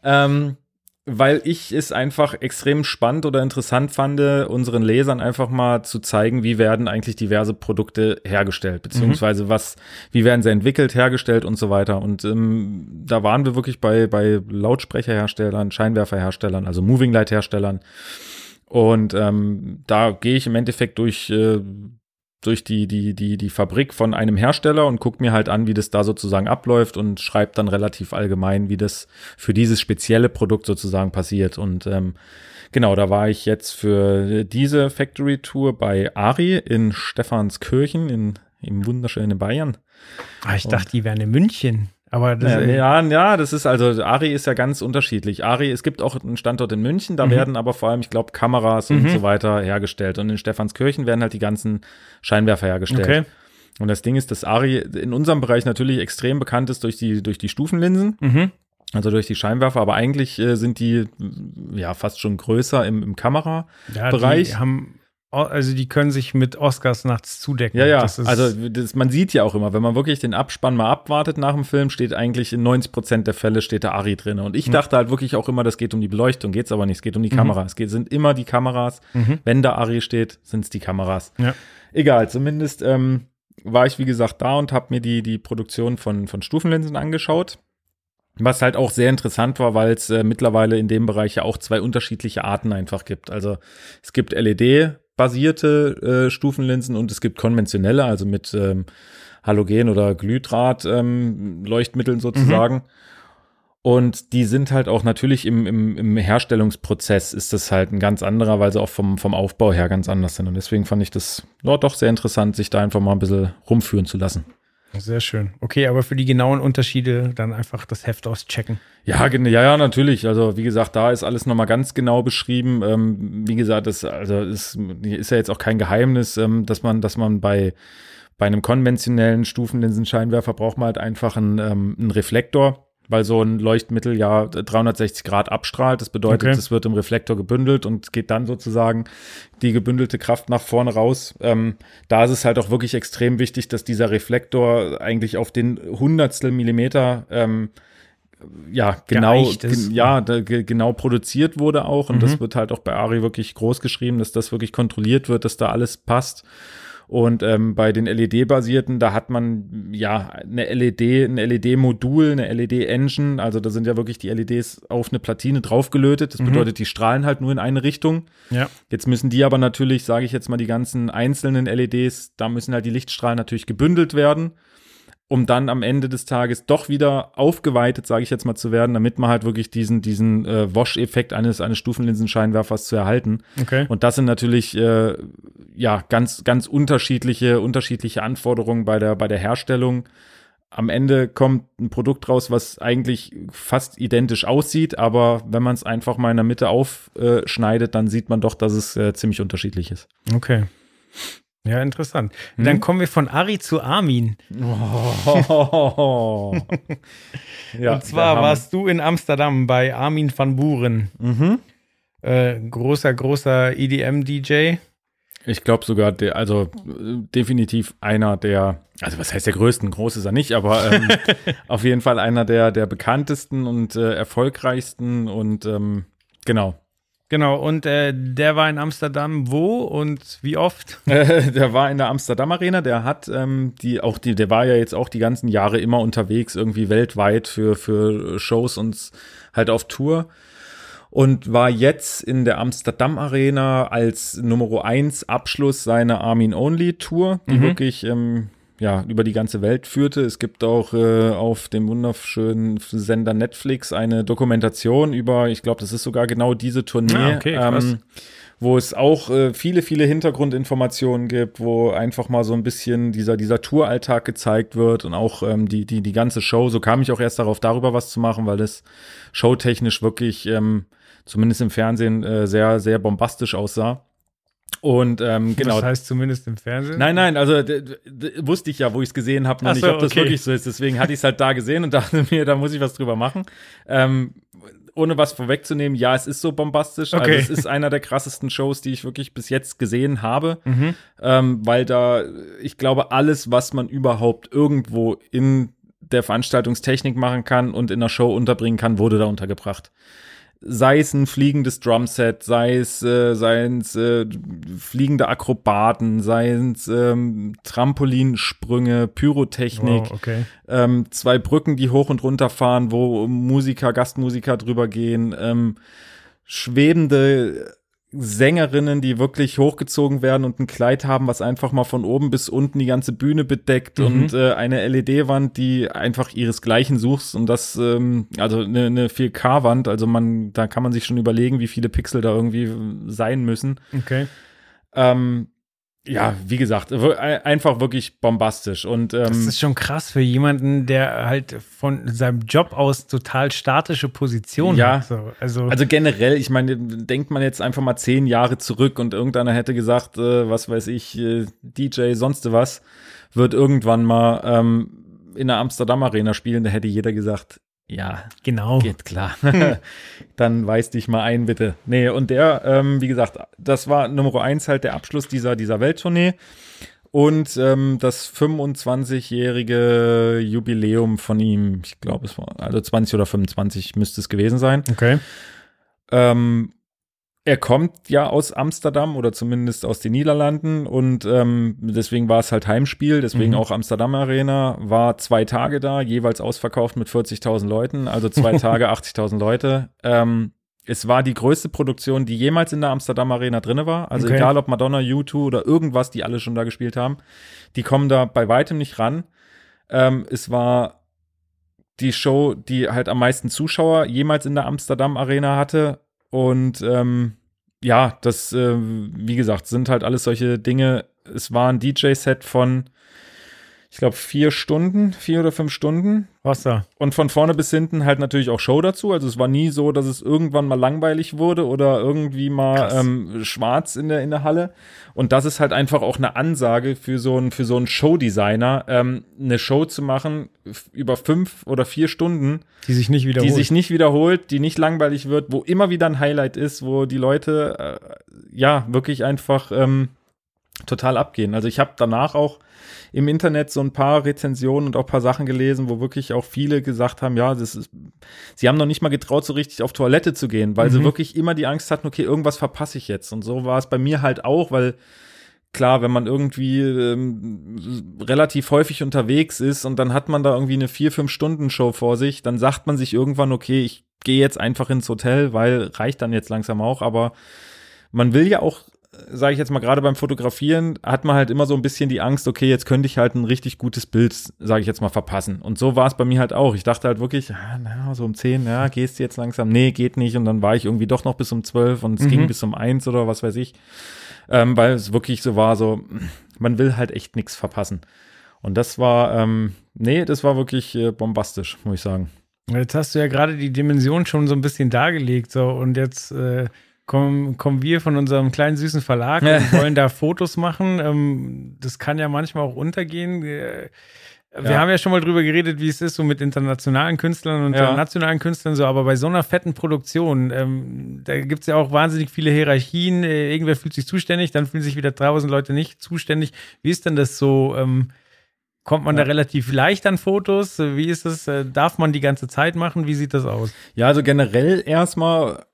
Speaker 6: ähm, weil ich es einfach extrem spannend oder interessant fand, unseren Lesern einfach mal zu zeigen, wie werden eigentlich diverse Produkte hergestellt, beziehungsweise was, wie werden sie entwickelt, hergestellt und so weiter. Und ähm, da waren wir wirklich bei, bei Lautsprecherherstellern, Scheinwerferherstellern, also Moving Light Herstellern. Und ähm, da gehe ich im Endeffekt durch, äh, durch die, die, die, die Fabrik von einem Hersteller und gucke mir halt an, wie das da sozusagen abläuft und schreibe dann relativ allgemein, wie das für dieses spezielle Produkt sozusagen passiert. Und ähm, genau, da war ich jetzt für diese Factory Tour bei Ari in Stephanskirchen in, im wunderschönen Bayern.
Speaker 5: Ah, ich dachte, die wären in München. Aber das,
Speaker 6: Ja,
Speaker 5: äh,
Speaker 6: ja, ja, das ist also, Ari ist ja ganz unterschiedlich. Ari, es gibt auch einen Standort in München, da werden aber vor allem, ich glaube, Kameras und so weiter hergestellt. Und in Stephanskirchen werden halt die ganzen Scheinwerfer hergestellt.
Speaker 5: Okay.
Speaker 6: Und das Ding ist, dass Ari in unserem Bereich natürlich extrem bekannt ist durch die, durch die Stufenlinsen,
Speaker 5: Mhm.
Speaker 6: also durch die Scheinwerfer, aber eigentlich äh, sind die ja fast schon größer im, im Kamerabereich.
Speaker 5: Ja, die haben, also die können sich mit Oscars nachts zudecken.
Speaker 6: Ja, ja,
Speaker 5: Das ist,
Speaker 6: also das, man sieht ja auch immer, wenn man wirklich den Abspann mal abwartet nach dem Film, steht eigentlich in 90 Prozent der Fälle steht der Ari drin. Und ich dachte halt wirklich auch immer, das geht um die Beleuchtung, geht's aber nicht, es geht um die Kamera. Es geht, sind immer die Kameras. Wenn da Ari steht, sind's die Kameras.
Speaker 5: Ja.
Speaker 6: Egal, zumindest ähm, war ich, wie gesagt, da und habe mir die, die Produktion von, von Stufenlinsen angeschaut. Was halt auch sehr interessant war, weil es äh, mittlerweile in dem Bereich ja auch zwei unterschiedliche Arten einfach gibt. Also es gibt LED-basierte äh, Stufenlinsen und es gibt konventionelle, also mit ähm, Halogen- oder Glühdraht-Leuchtmitteln sozusagen. Und die sind halt auch natürlich im, im, im Herstellungsprozess ist das halt ein ganz anderer, weil sie auch vom, vom Aufbau her ganz anders sind. Und deswegen fand ich das ja, doch sehr interessant, sich da einfach mal ein bisschen rumführen zu lassen.
Speaker 5: Sehr schön. Okay, aber für die genauen Unterschiede dann einfach das Heft auschecken.
Speaker 6: Ja, ja, ja, natürlich. Also wie gesagt, da ist alles nochmal ganz genau beschrieben. Ähm, wie gesagt, das also ist, ist ja jetzt auch kein Geheimnis, ähm, dass man, dass man bei bei einem konventionellen Stufenlinsenscheinwerfer braucht man halt einfach einen, ähm, einen Reflektor, weil so ein Leuchtmittel ja 360 Grad abstrahlt. Das bedeutet,
Speaker 5: Okay.
Speaker 6: es wird im Reflektor gebündelt und geht dann sozusagen die gebündelte Kraft nach vorne raus. Ähm, da ist es halt auch wirklich extrem wichtig, dass dieser Reflektor eigentlich auf den Hundertstel Millimeter ähm, ja, genau, ja, da, ge, genau produziert wurde auch. Und
Speaker 5: Mhm.
Speaker 6: das wird halt auch bei Ari wirklich groß geschrieben, dass das wirklich kontrolliert wird, dass da alles passt. Und ähm, bei den LED-basierten, da hat man ja eine LED, ein LED-Modul, eine LED-Engine. Also da sind ja wirklich die LEDs auf eine Platine draufgelötet. Das bedeutet, die strahlen halt nur in eine Richtung.
Speaker 5: Ja.
Speaker 6: Jetzt müssen die aber natürlich, sage ich jetzt mal, die ganzen einzelnen LEDs, da müssen halt die Lichtstrahlen natürlich gebündelt werden. Um dann am Ende des Tages doch wieder aufgeweitet, sage ich jetzt mal, zu werden, damit man halt wirklich diesen, diesen äh, Wash-Effekt eines, eines Stufenlinsenscheinwerfers zu erhalten.
Speaker 5: Okay.
Speaker 6: Und das sind natürlich äh, ja ganz, ganz unterschiedliche, unterschiedliche Anforderungen bei der, bei der Herstellung. Am Ende kommt ein Produkt raus, was eigentlich fast identisch aussieht, aber wenn man es einfach mal in der Mitte aufschneidet, dann sieht man doch, dass es äh, ziemlich unterschiedlich ist.
Speaker 5: Okay. Ja, interessant.
Speaker 6: Mhm.
Speaker 5: Dann kommen wir von Ari zu Armin.
Speaker 6: ja,
Speaker 5: Und zwar warst du in Amsterdam bei Armin van Buren.
Speaker 6: Mhm.
Speaker 5: Äh, großer, großer EDM-DJ.
Speaker 6: Ich glaube sogar, der, also äh, definitiv einer der, also was heißt der größten, groß ist er nicht, aber ähm, auf jeden Fall einer der, der bekanntesten und äh, erfolgreichsten und ähm, genau.
Speaker 5: Genau, und äh, der war in Amsterdam wo und wie oft?
Speaker 6: Äh, der war in der Amsterdam Arena, der hat ähm, die auch die, der war ja jetzt auch die ganzen Jahre immer unterwegs, irgendwie weltweit für, für Shows und halt auf Tour. Und war jetzt in der Amsterdam Arena als Nummer 1 Abschluss seiner Armin Only Tour, die wirklich ähm, ja, über die ganze Welt führte. Es gibt auch äh, auf dem wunderschönen Sender Netflix eine Dokumentation über, ich glaube, das ist sogar genau diese Tournee.
Speaker 5: Ah, okay,
Speaker 6: ähm, wo es auch äh, viele, viele Hintergrundinformationen gibt, wo einfach mal so ein bisschen dieser, dieser Touralltag gezeigt wird und auch ähm, die, die, die ganze Show. So kam ich auch erst darauf, darüber was zu machen, weil das showtechnisch wirklich, ähm, zumindest im Fernsehen, äh, sehr, sehr bombastisch aussah. Und ähm, genau.
Speaker 5: Das heißt zumindest im Fernsehen?
Speaker 6: Nein, nein, also wusste ich ja, wo ich es gesehen habe, noch
Speaker 5: Ach
Speaker 6: nicht,
Speaker 5: so,
Speaker 6: ob das
Speaker 5: okay.
Speaker 6: wirklich so ist. Deswegen hatte ich es halt da gesehen und dachte mir, da muss ich was drüber machen. Ähm, ohne was vorwegzunehmen, ja, es ist so bombastisch.
Speaker 5: Okay.
Speaker 6: Also es ist einer der krassesten Shows, die ich wirklich bis jetzt gesehen habe,
Speaker 5: Mhm.
Speaker 6: ähm, weil da, ich glaube, alles, was man überhaupt irgendwo in der Veranstaltungstechnik machen kann und in der Show unterbringen kann, wurde da untergebracht sei es ein fliegendes Drumset, sei es, äh, seien es äh, fliegende Akrobaten, seien es ähm, Trampolinsprünge, Pyrotechnik,
Speaker 5: Wow, okay.
Speaker 6: ähm, zwei Brücken, die hoch und runter fahren, wo Musiker, Gastmusiker drüber gehen, ähm, schwebende Sängerinnen, die wirklich hochgezogen werden und ein Kleid haben, was einfach mal von oben bis unten die ganze Bühne bedeckt
Speaker 5: Mhm.
Speaker 6: und äh, eine LED-Wand, die einfach ihresgleichen sucht und das, ähm, also eine, eine 4K-Wand, also man, da kann man sich schon überlegen, wie viele Pixel da irgendwie sein müssen.
Speaker 5: Okay.
Speaker 6: Ähm, ja, wie gesagt, wir- einfach wirklich bombastisch und
Speaker 5: Das
Speaker 6: ähm,
Speaker 5: ist schon krass für jemanden, der halt von seinem Job aus total statische Positionen
Speaker 6: Ja.
Speaker 5: hat. So. Also,
Speaker 6: Also generell, ich meine, denkt man jetzt einfach mal zehn Jahre zurück und irgendeiner hätte gesagt, äh, was weiß ich, äh, DJ, sonst was, wird irgendwann mal ähm, in der Amsterdam Arena spielen, da hätte jeder gesagt, ja,
Speaker 5: genau.
Speaker 6: geht klar. Dann weis dich mal ein, bitte. Nee, und der, ähm, wie gesagt, das war Nummer eins halt der Abschluss dieser, dieser Welttournee. Und ähm, das 25-jährige Jubiläum von ihm, ich glaube, es war, also 20 oder 25 müsste es gewesen sein.
Speaker 5: Okay.
Speaker 6: Ähm, er kommt ja aus Amsterdam oder zumindest aus den Niederlanden und ähm, deswegen war es halt Heimspiel, deswegen
Speaker 5: Mhm.
Speaker 6: auch Amsterdam Arena, war zwei Tage da, jeweils ausverkauft mit 40.000 Leuten, also zwei Tage 80.000 Leute. Ähm, es war die größte Produktion, die jemals in der Amsterdam Arena drinne war. Also
Speaker 5: Okay.
Speaker 6: egal ob Madonna, U2 oder irgendwas, die alle schon da gespielt haben, die kommen da bei weitem nicht ran. Ähm, es war die Show, die halt am meisten Zuschauer jemals in der Amsterdam Arena hatte. Und ähm, ja, das, äh, wie gesagt, sind halt alles solche Dinge. Es war ein DJ-Set von, ich glaube, vier Stunden, vier oder fünf Stunden.
Speaker 5: Wasser.
Speaker 6: Und von vorne bis hinten halt natürlich auch Show dazu. Also es war nie so, dass es irgendwann mal langweilig wurde oder irgendwie mal ähm, schwarz in der, in der Halle. Und das ist halt einfach auch eine Ansage für so einen, für so einen Showdesigner, ähm, eine Show zu machen über fünf oder vier Stunden,
Speaker 5: Die sich nicht wiederholt.
Speaker 6: die sich nicht wiederholt, die nicht langweilig wird, wo immer wieder ein Highlight ist, wo die Leute äh, ja wirklich einfach ähm, total abgehen. Also ich habe danach auch im Internet so ein paar Rezensionen und auch ein paar Sachen gelesen, wo wirklich auch viele gesagt haben, ja, das ist, sie haben noch nicht mal getraut, so richtig auf Toilette zu gehen, weil sie wirklich immer die Angst hatten, okay, irgendwas verpasse ich jetzt. Und so war es bei mir halt auch, weil klar, wenn man irgendwie ähm, relativ häufig unterwegs ist und dann hat man da irgendwie eine vier, fünf Stunden Show vor sich, dann sagt man sich irgendwann, okay, ich gehe jetzt einfach ins Hotel, weil reicht dann jetzt langsam auch, aber man will ja auch sage ich jetzt mal, gerade beim Fotografieren hat man halt immer so ein bisschen die Angst, okay, jetzt könnte ich halt ein richtig gutes Bild, sage ich jetzt mal, verpassen. Und so war es bei mir halt auch. Ich dachte halt wirklich, ah, na, so um 10, ja, gehst du jetzt langsam? Nee, geht nicht. Und dann war ich irgendwie doch noch bis um 12 und es
Speaker 5: Mhm.
Speaker 6: ging bis um 1 oder was weiß ich. Ähm, weil es wirklich so war, so, man will halt echt nichts verpassen. Und das war, ähm, nee, das war wirklich äh, bombastisch, muss ich sagen.
Speaker 5: Jetzt hast du ja gerade die Dimension schon so ein bisschen dargelegt. So, und jetzt äh, kommen, kommen wir von unserem kleinen süßen Verlag und wollen da Fotos machen. Ähm, das kann ja manchmal auch untergehen. Äh, Wir
Speaker 6: Ja.
Speaker 5: haben ja schon mal drüber geredet, wie es ist, so mit internationalen Künstlern und
Speaker 6: Ja.
Speaker 5: äh, nationalen Künstlern, so, aber bei so einer fetten Produktion, ähm, da gibt es ja auch wahnsinnig viele Hierarchien. Äh, irgendwer fühlt sich zuständig, dann fühlen sich wieder tausend Leute nicht zuständig. Wie ist denn das so? Ähm, kommt man da relativ leicht an Fotos? Wie ist es? Darf man die ganze Zeit machen? Wie sieht das aus?
Speaker 6: Ja, also generell erstmal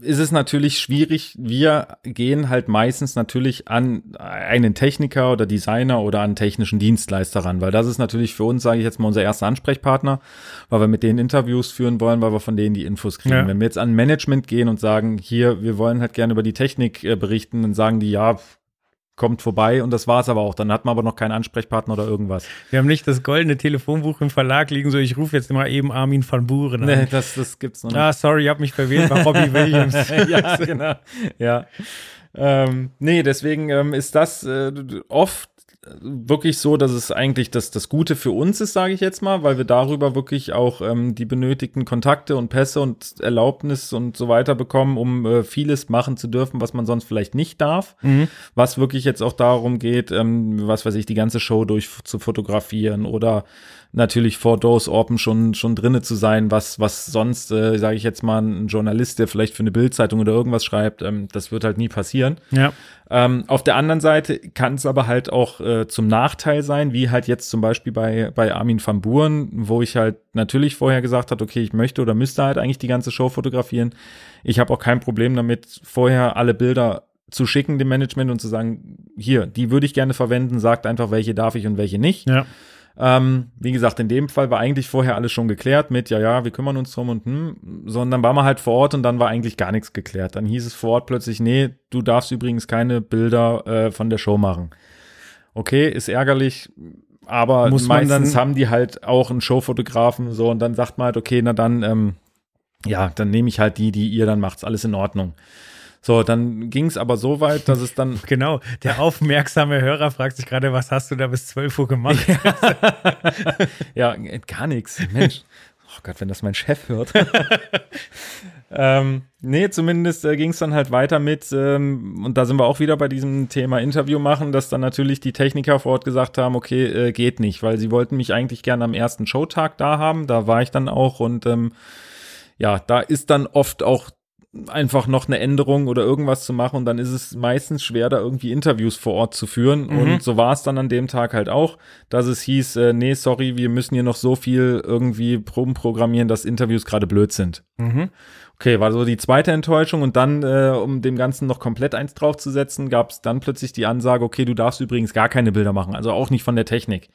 Speaker 6: ist es natürlich schwierig. Wir gehen halt meistens natürlich an einen Techniker oder Designer oder an einen technischen Dienstleister ran, weil das ist natürlich für uns, sage ich jetzt mal, unser erster Ansprechpartner, weil wir mit denen Interviews führen wollen, weil wir von denen die Infos kriegen.
Speaker 5: Ja.
Speaker 6: Wenn wir jetzt an Management gehen und sagen, hier, wir wollen halt gerne über die Technik äh, berichten, dann sagen die, ja, kommt vorbei und das war's aber auch. Dann hat man aber noch keinen Ansprechpartner oder irgendwas.
Speaker 5: Wir haben nicht das goldene Telefonbuch im Verlag liegen, so ich rufe jetzt mal eben Armin van Buren an.
Speaker 6: Nee, das, das gibt's noch nicht.
Speaker 5: Ah, sorry, ich habe mich verwählt, war Robbie Williams.
Speaker 6: ja, genau. Ja. Ähm, nee, deswegen ähm, ist das äh, oft wirklich so, dass es eigentlich das, das Gute für uns ist, sage ich jetzt mal, weil wir darüber wirklich auch ähm, die benötigten Kontakte und Pässe und Erlaubnis und so weiter bekommen, um äh, vieles machen zu dürfen, was man sonst vielleicht nicht darf. Was wirklich jetzt auch darum geht, ähm, was weiß ich, die ganze Show durch zu fotografieren oder natürlich vor Doors Open schon, schon drinne zu sein, was, was sonst, äh, sage ich jetzt mal, ein Journalist, der vielleicht für eine Bildzeitung oder irgendwas schreibt, ähm, das wird halt nie passieren.
Speaker 5: Ja.
Speaker 6: Ähm, auf der anderen Seite kann es aber halt auch äh, zum Nachteil sein, wie halt jetzt zum Beispiel bei, bei Armin van Buren, wo ich halt natürlich vorher gesagt habe, okay, ich möchte oder müsste halt eigentlich die ganze Show fotografieren. Ich habe auch kein Problem damit, vorher alle Bilder zu schicken dem Management und zu sagen, hier, die würde ich gerne verwenden, sagt einfach, welche darf ich und welche nicht.
Speaker 5: Ja.
Speaker 6: Ähm, wie gesagt, in dem Fall war eigentlich vorher alles schon geklärt mit, ja, ja, wir kümmern uns drum und hm, sondern war man halt vor Ort und dann war eigentlich gar nichts geklärt. Dann hieß es vor Ort plötzlich, nee, du darfst übrigens keine Bilder äh, von der Show machen. Okay, ist ärgerlich, aber
Speaker 5: Muss man
Speaker 6: meistens haben die halt auch einen Showfotografen so und dann sagt man halt, okay, na dann, ähm, ja, dann nehme ich halt die, die ihr dann macht's, alles in Ordnung. So, dann ging es aber so weit, dass es dann
Speaker 5: Genau, der aufmerksame Hörer fragt sich gerade, was hast du da bis 12 Uhr gemacht?
Speaker 6: Ja, äh, gar nichts. Mensch. Oh Gott, wenn das mein Chef hört. ähm, nee, zumindest äh, ging es dann halt weiter mit, ähm, und da sind wir auch wieder bei diesem Thema Interview machen, dass dann natürlich die Techniker vor Ort gesagt haben, okay, äh, geht nicht, weil sie wollten mich eigentlich gerne am ersten Showtag da haben. Da war ich dann auch und ähm, ja, da ist dann oft auch einfach noch eine Änderung oder irgendwas zu machen und dann ist es meistens schwer, da irgendwie Interviews vor Ort zu führen. Und so war es dann an dem Tag halt auch, dass es hieß, äh, nee, sorry, wir müssen hier noch so viel irgendwie Proben programmieren, dass Interviews gerade blöd sind. Okay, war so die zweite Enttäuschung und dann, äh, um dem Ganzen noch komplett eins draufzusetzen, gab es dann plötzlich die Ansage, okay, du darfst übrigens gar keine Bilder machen, also auch nicht von der Technik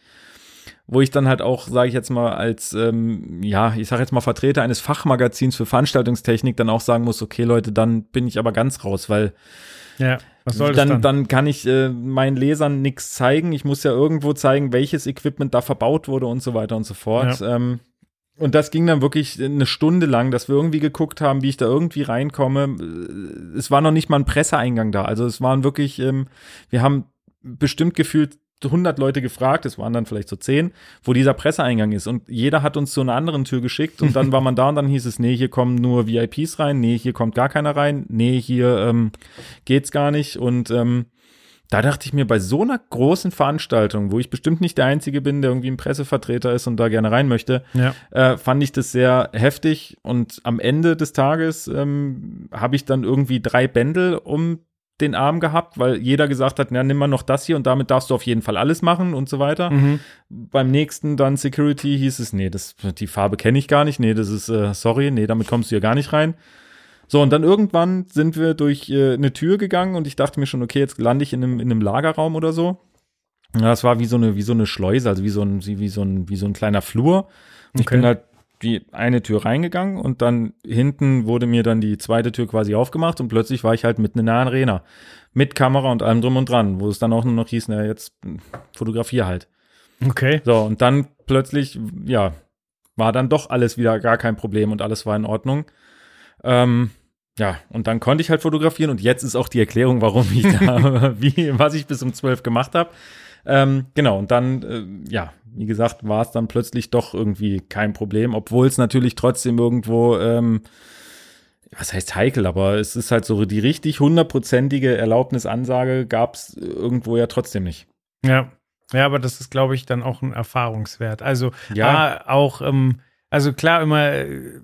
Speaker 6: wo ich dann halt auch, sage ich jetzt mal, als, ähm, ja, ich sage jetzt mal Vertreter eines Fachmagazins für Veranstaltungstechnik dann auch sagen muss, okay Leute, dann bin ich aber ganz raus, weil
Speaker 5: Ja, was soll das
Speaker 6: dann,
Speaker 5: dann?
Speaker 6: dann kann ich äh, meinen Lesern nichts zeigen. Ich muss ja irgendwo zeigen, welches Equipment da verbaut wurde und so weiter und so fort. Ähm, und das ging dann wirklich eine Stunde lang, dass wir irgendwie geguckt haben, wie ich da irgendwie reinkomme. Es war noch nicht mal ein Presseeingang da. Also es waren wirklich, ähm, wir haben bestimmt gefühlt 100 Leute gefragt, es waren dann vielleicht so 10, wo dieser Presseeingang ist. Und jeder hat uns zu einer anderen Tür geschickt und dann war man da und dann hieß es, nee, hier kommen nur VIPs rein, nee, hier kommt gar keiner rein, nee, hier ähm, geht's gar nicht. Und ähm, da dachte ich mir, bei so einer großen Veranstaltung, wo ich bestimmt nicht der Einzige bin, der irgendwie ein Pressevertreter ist und da gerne rein möchte,
Speaker 5: Ja.
Speaker 6: äh, fand ich das sehr heftig. Und am Ende des Tages ähm, habe ich dann irgendwie drei Bändel um den Arm gehabt, weil jeder gesagt hat, na, nimm mal noch das hier und damit darfst du auf jeden Fall alles machen und so weiter.
Speaker 5: Mhm.
Speaker 6: Beim nächsten dann Security hieß es, nee, das, die Farbe kenne ich gar nicht, nee, das ist, äh, sorry, nee, damit kommst du hier gar nicht rein. So, und dann irgendwann sind wir durch äh, eine Tür gegangen und ich dachte mir schon, okay, jetzt lande ich in einem, in einem Lagerraum oder so. Ja, das war wie so eine, wie so eine Schleuse, also wie so ein, wie, so ein, wie so ein kleiner Flur. Und ich
Speaker 5: Okay.
Speaker 6: bin halt die eine Tür reingegangen und dann hinten wurde mir dann die zweite Tür quasi aufgemacht und plötzlich war ich halt mitten in der Arena. Mit Kamera und allem drum und dran, wo es dann auch nur noch hieß, na jetzt hm, fotografier halt.
Speaker 5: Okay.
Speaker 6: So, und dann plötzlich, ja, war dann doch alles wieder gar kein Problem und alles war in Ordnung. Ähm, ja, und dann konnte ich halt fotografieren und jetzt ist auch die Erklärung, warum ich da, wie, was ich bis um zwölf gemacht habe. Ähm, genau, und dann, äh, ja, wie gesagt, war es dann plötzlich doch irgendwie kein Problem, obwohl es natürlich trotzdem irgendwo, ähm, was heißt heikel, aber es ist halt so, die richtig hundertprozentige Erlaubnisansage gab es irgendwo ja trotzdem nicht.
Speaker 5: Ja. Ja, aber das ist, glaube ich, dann auch ein Erfahrungswert. Also
Speaker 6: Ja.
Speaker 5: A, auch, ähm, also klar, immer äh,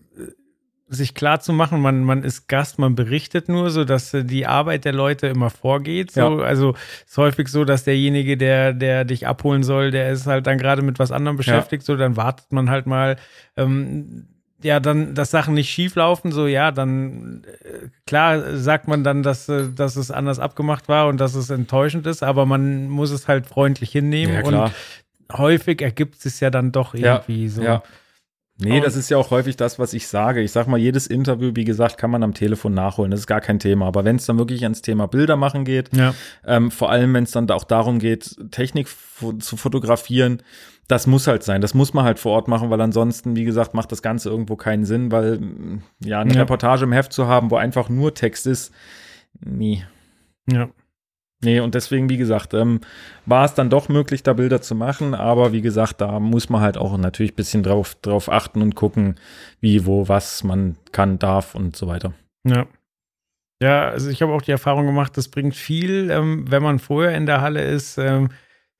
Speaker 5: sich klar zu machen, man, man ist Gast, man berichtet nur, so dass äh, die Arbeit der Leute immer vorgeht. So.
Speaker 6: Ja.
Speaker 5: Also es ist häufig so, dass derjenige, der, der dich abholen soll, der ist halt dann gerade mit was anderem beschäftigt, so dann wartet man halt mal. Ähm, ja, dann, dass Sachen nicht schief laufen, so ja, dann äh, klar sagt man dann, dass, äh, dass es anders abgemacht war und dass es enttäuschend ist, aber man muss es halt freundlich hinnehmen
Speaker 6: Ja,
Speaker 5: und häufig ergibt es ja dann doch
Speaker 6: Ja,
Speaker 5: irgendwie so.
Speaker 6: Ja. Nee,
Speaker 5: Und-
Speaker 6: das ist ja auch häufig das, was ich sage. Ich sag mal, jedes Interview, wie gesagt, kann man am Telefon nachholen. Das ist gar kein Thema. Aber wenn es dann wirklich ans Thema Bilder machen geht,
Speaker 5: Ja.
Speaker 6: ähm, vor allem wenn es dann auch darum geht, Technik zu fotografieren, das muss halt sein. Das muss man halt vor Ort machen, weil ansonsten, wie gesagt, macht das Ganze irgendwo keinen Sinn, weil ja, eine
Speaker 5: Ja.
Speaker 6: Reportage im Heft zu haben, wo einfach nur Text ist, nie.
Speaker 5: Ja.
Speaker 6: Nee, und deswegen, wie gesagt, ähm, war es dann doch möglich, da Bilder zu machen, aber wie gesagt, da muss man halt auch natürlich ein bisschen drauf, drauf achten und gucken, wie, wo, was man kann, darf und so weiter.
Speaker 5: Ja. Ja, also ich habe auch die Erfahrung gemacht, das bringt viel, ähm, wenn man vorher in der Halle ist, ähm,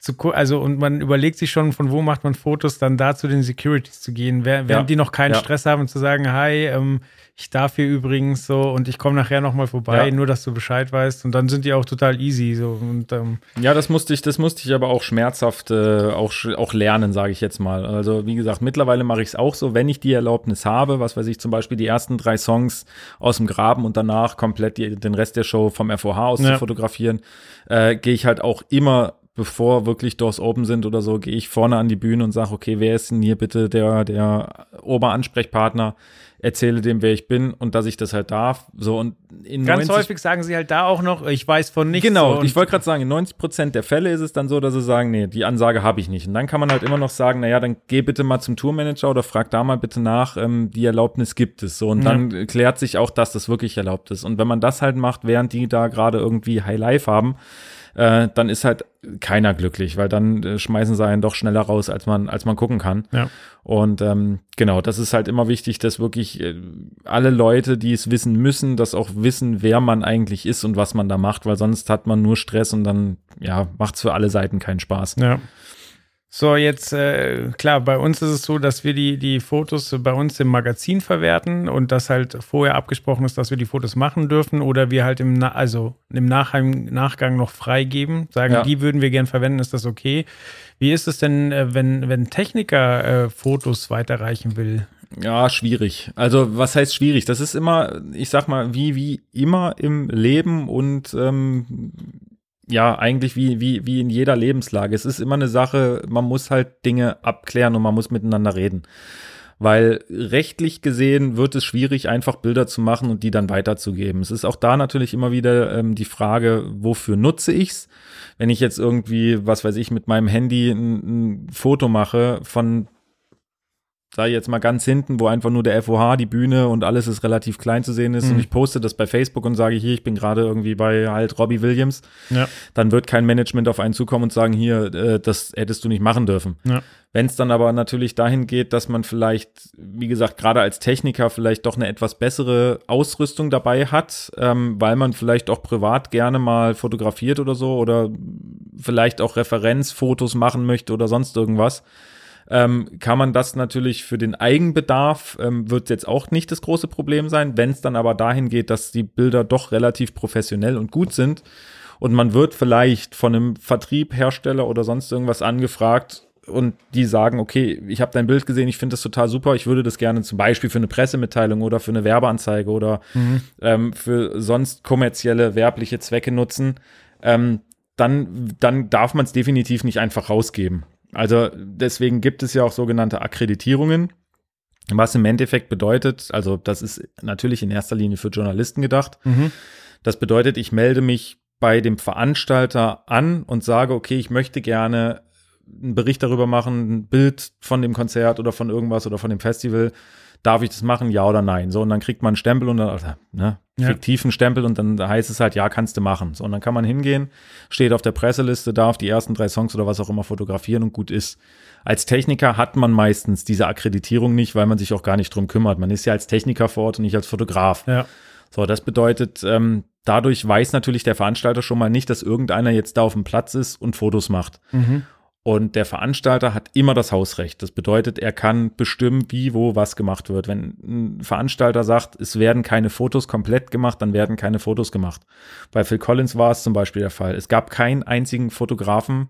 Speaker 5: zu also und man überlegt sich schon, von wo macht man Fotos, dann da zu den Securities zu gehen, während
Speaker 6: Ja.
Speaker 5: die noch keinen
Speaker 6: Ja.
Speaker 5: Stress haben und zu sagen, hi, ähm, ich darf hier übrigens so und ich komme nachher nochmal vorbei,
Speaker 6: Ja.
Speaker 5: nur dass du Bescheid weißt. Und dann sind die auch total easy. So und ähm,
Speaker 6: Ja, das musste ich, das musste ich aber auch schmerzhaft äh, auch, auch lernen, sage ich jetzt mal. Also wie gesagt, mittlerweile mache ich es auch so, wenn ich die Erlaubnis habe, was weiß ich, zum Beispiel die ersten drei Songs aus dem Graben und danach komplett die, den Rest der Show vom FOH aus zu fotografieren, äh, gehe ich halt auch immer bevor wirklich Doors open sind oder so, gehe ich vorne an die Bühne und sage, okay, wer ist denn hier bitte der, der Oberansprechpartner? Erzähle dem, wer ich bin und dass ich das halt darf. So und in
Speaker 5: ganz
Speaker 6: 90
Speaker 5: häufig sagen sie halt da auch noch, ich weiß von nichts.
Speaker 6: Genau,
Speaker 5: so,
Speaker 6: ich wollte gerade sagen, in 90 Prozent der Fälle ist es dann so, dass sie sagen, nee, die Ansage habe ich nicht. Und dann kann man halt immer noch sagen, naja, dann geh bitte mal zum Tourmanager oder frag da mal bitte nach, ähm, die Erlaubnis gibt es. So, und dann klärt sich auch, dass das wirklich erlaubt ist. Und wenn man das halt macht, während die da gerade irgendwie High Life haben, äh, dann ist halt keiner glücklich, weil dann äh, schmeißen sie einen doch schneller raus, als man, als man gucken kann.
Speaker 5: Ja.
Speaker 6: Und ähm, genau, das ist halt immer wichtig, dass wirklich äh, alle Leute, die es wissen müssen, das auch wissen, wer man eigentlich ist und was man da macht, weil sonst hat man nur Stress und dann ja, macht es für alle Seiten keinen Spaß.
Speaker 5: Ja. So, jetzt, äh, klar, bei uns ist es so, dass wir die, die Fotos bei uns im Magazin verwerten und das halt vorher abgesprochen ist, dass wir die Fotos machen dürfen oder wir halt im, Na also im Nachheim, Nachgang noch freigeben, sagen,
Speaker 6: Ja.
Speaker 5: die würden wir gern verwenden, ist das okay? Wie ist es denn, äh, wenn, wenn Techniker äh, Fotos weiterreichen will?
Speaker 6: Ja, schwierig. Also, was heißt schwierig? Das ist immer, ich sag mal, wie, wie immer im Leben und ähm, ja, eigentlich wie, wie, wie in jeder Lebenslage. Es ist immer eine Sache, man muss halt Dinge abklären und man muss miteinander reden. Weil rechtlich gesehen wird es schwierig, einfach Bilder zu machen und die dann weiterzugeben. Es ist auch da natürlich immer wieder ähm, die Frage, wofür nutze ich's? Wenn ich jetzt irgendwie, was weiß ich, mit meinem Handy ein, ein Foto mache von sage ich jetzt mal ganz hinten, wo einfach nur der FOH, die Bühne und alles ist relativ klein zu sehen ist
Speaker 5: Mhm.
Speaker 6: und ich poste das bei Facebook und sage hier, ich bin gerade irgendwie bei halt Robbie Williams,
Speaker 5: Ja.
Speaker 6: dann wird kein Management auf einen zukommen und sagen, hier, äh, das hättest du nicht machen dürfen.
Speaker 5: Ja.
Speaker 6: Wenn es dann aber natürlich dahin geht, dass man vielleicht, wie gesagt, gerade als Techniker vielleicht doch eine etwas bessere Ausrüstung dabei hat, ähm, weil man vielleicht auch privat gerne mal fotografiert oder so oder vielleicht auch Referenzfotos machen möchte oder sonst irgendwas, ähm, kann man das natürlich für den Eigenbedarf, ähm, wird jetzt auch nicht das große Problem sein. Wenn es dann aber dahin geht, dass die Bilder doch relativ professionell und gut sind und man wird vielleicht von einem Vertrieb, Hersteller oder sonst irgendwas angefragt und die sagen, okay, ich habe dein Bild gesehen, ich finde das total super, ich würde das gerne zum Beispiel für eine Pressemitteilung oder für eine Werbeanzeige oder ähm, für sonst kommerzielle, werbliche Zwecke nutzen, ähm, dann, dann darf man es definitiv nicht einfach rausgeben. Also deswegen gibt es ja auch sogenannte Akkreditierungen. Was im Endeffekt bedeutet, also das ist natürlich in erster Linie für Journalisten gedacht.
Speaker 5: Mhm.
Speaker 6: Das bedeutet, ich melde mich bei dem Veranstalter an und sage, okay, ich möchte gerne einen Bericht darüber machen, ein Bild von dem Konzert oder von irgendwas oder von dem Festival. Darf ich das machen, ja oder nein? So, und dann kriegt man einen Stempel und dann, also, ne,
Speaker 5: Ja.
Speaker 6: fiktiven Stempel und dann heißt es halt, ja, kannst du machen. So, und dann kann man hingehen, steht auf der Presseliste, darf die ersten drei Songs oder was auch immer fotografieren und gut ist. Als Techniker hat man meistens diese Akkreditierung nicht, weil man sich auch gar nicht drum kümmert. Man ist ja als Techniker vor Ort und nicht als Fotograf.
Speaker 5: Ja.
Speaker 6: So, das bedeutet, ähm, dadurch weiß natürlich der Veranstalter schon mal nicht, dass irgendeiner jetzt da auf dem Platz ist und Fotos macht.
Speaker 5: Mhm.
Speaker 6: Und der Veranstalter hat immer das Hausrecht. Das bedeutet, er kann bestimmen, wie, wo, was gemacht wird. Wenn ein Veranstalter sagt, es werden keine Fotos komplett gemacht, dann werden keine Fotos gemacht. Bei Phil Collins war es zum Beispiel der Fall. Es gab keinen einzigen Fotografen,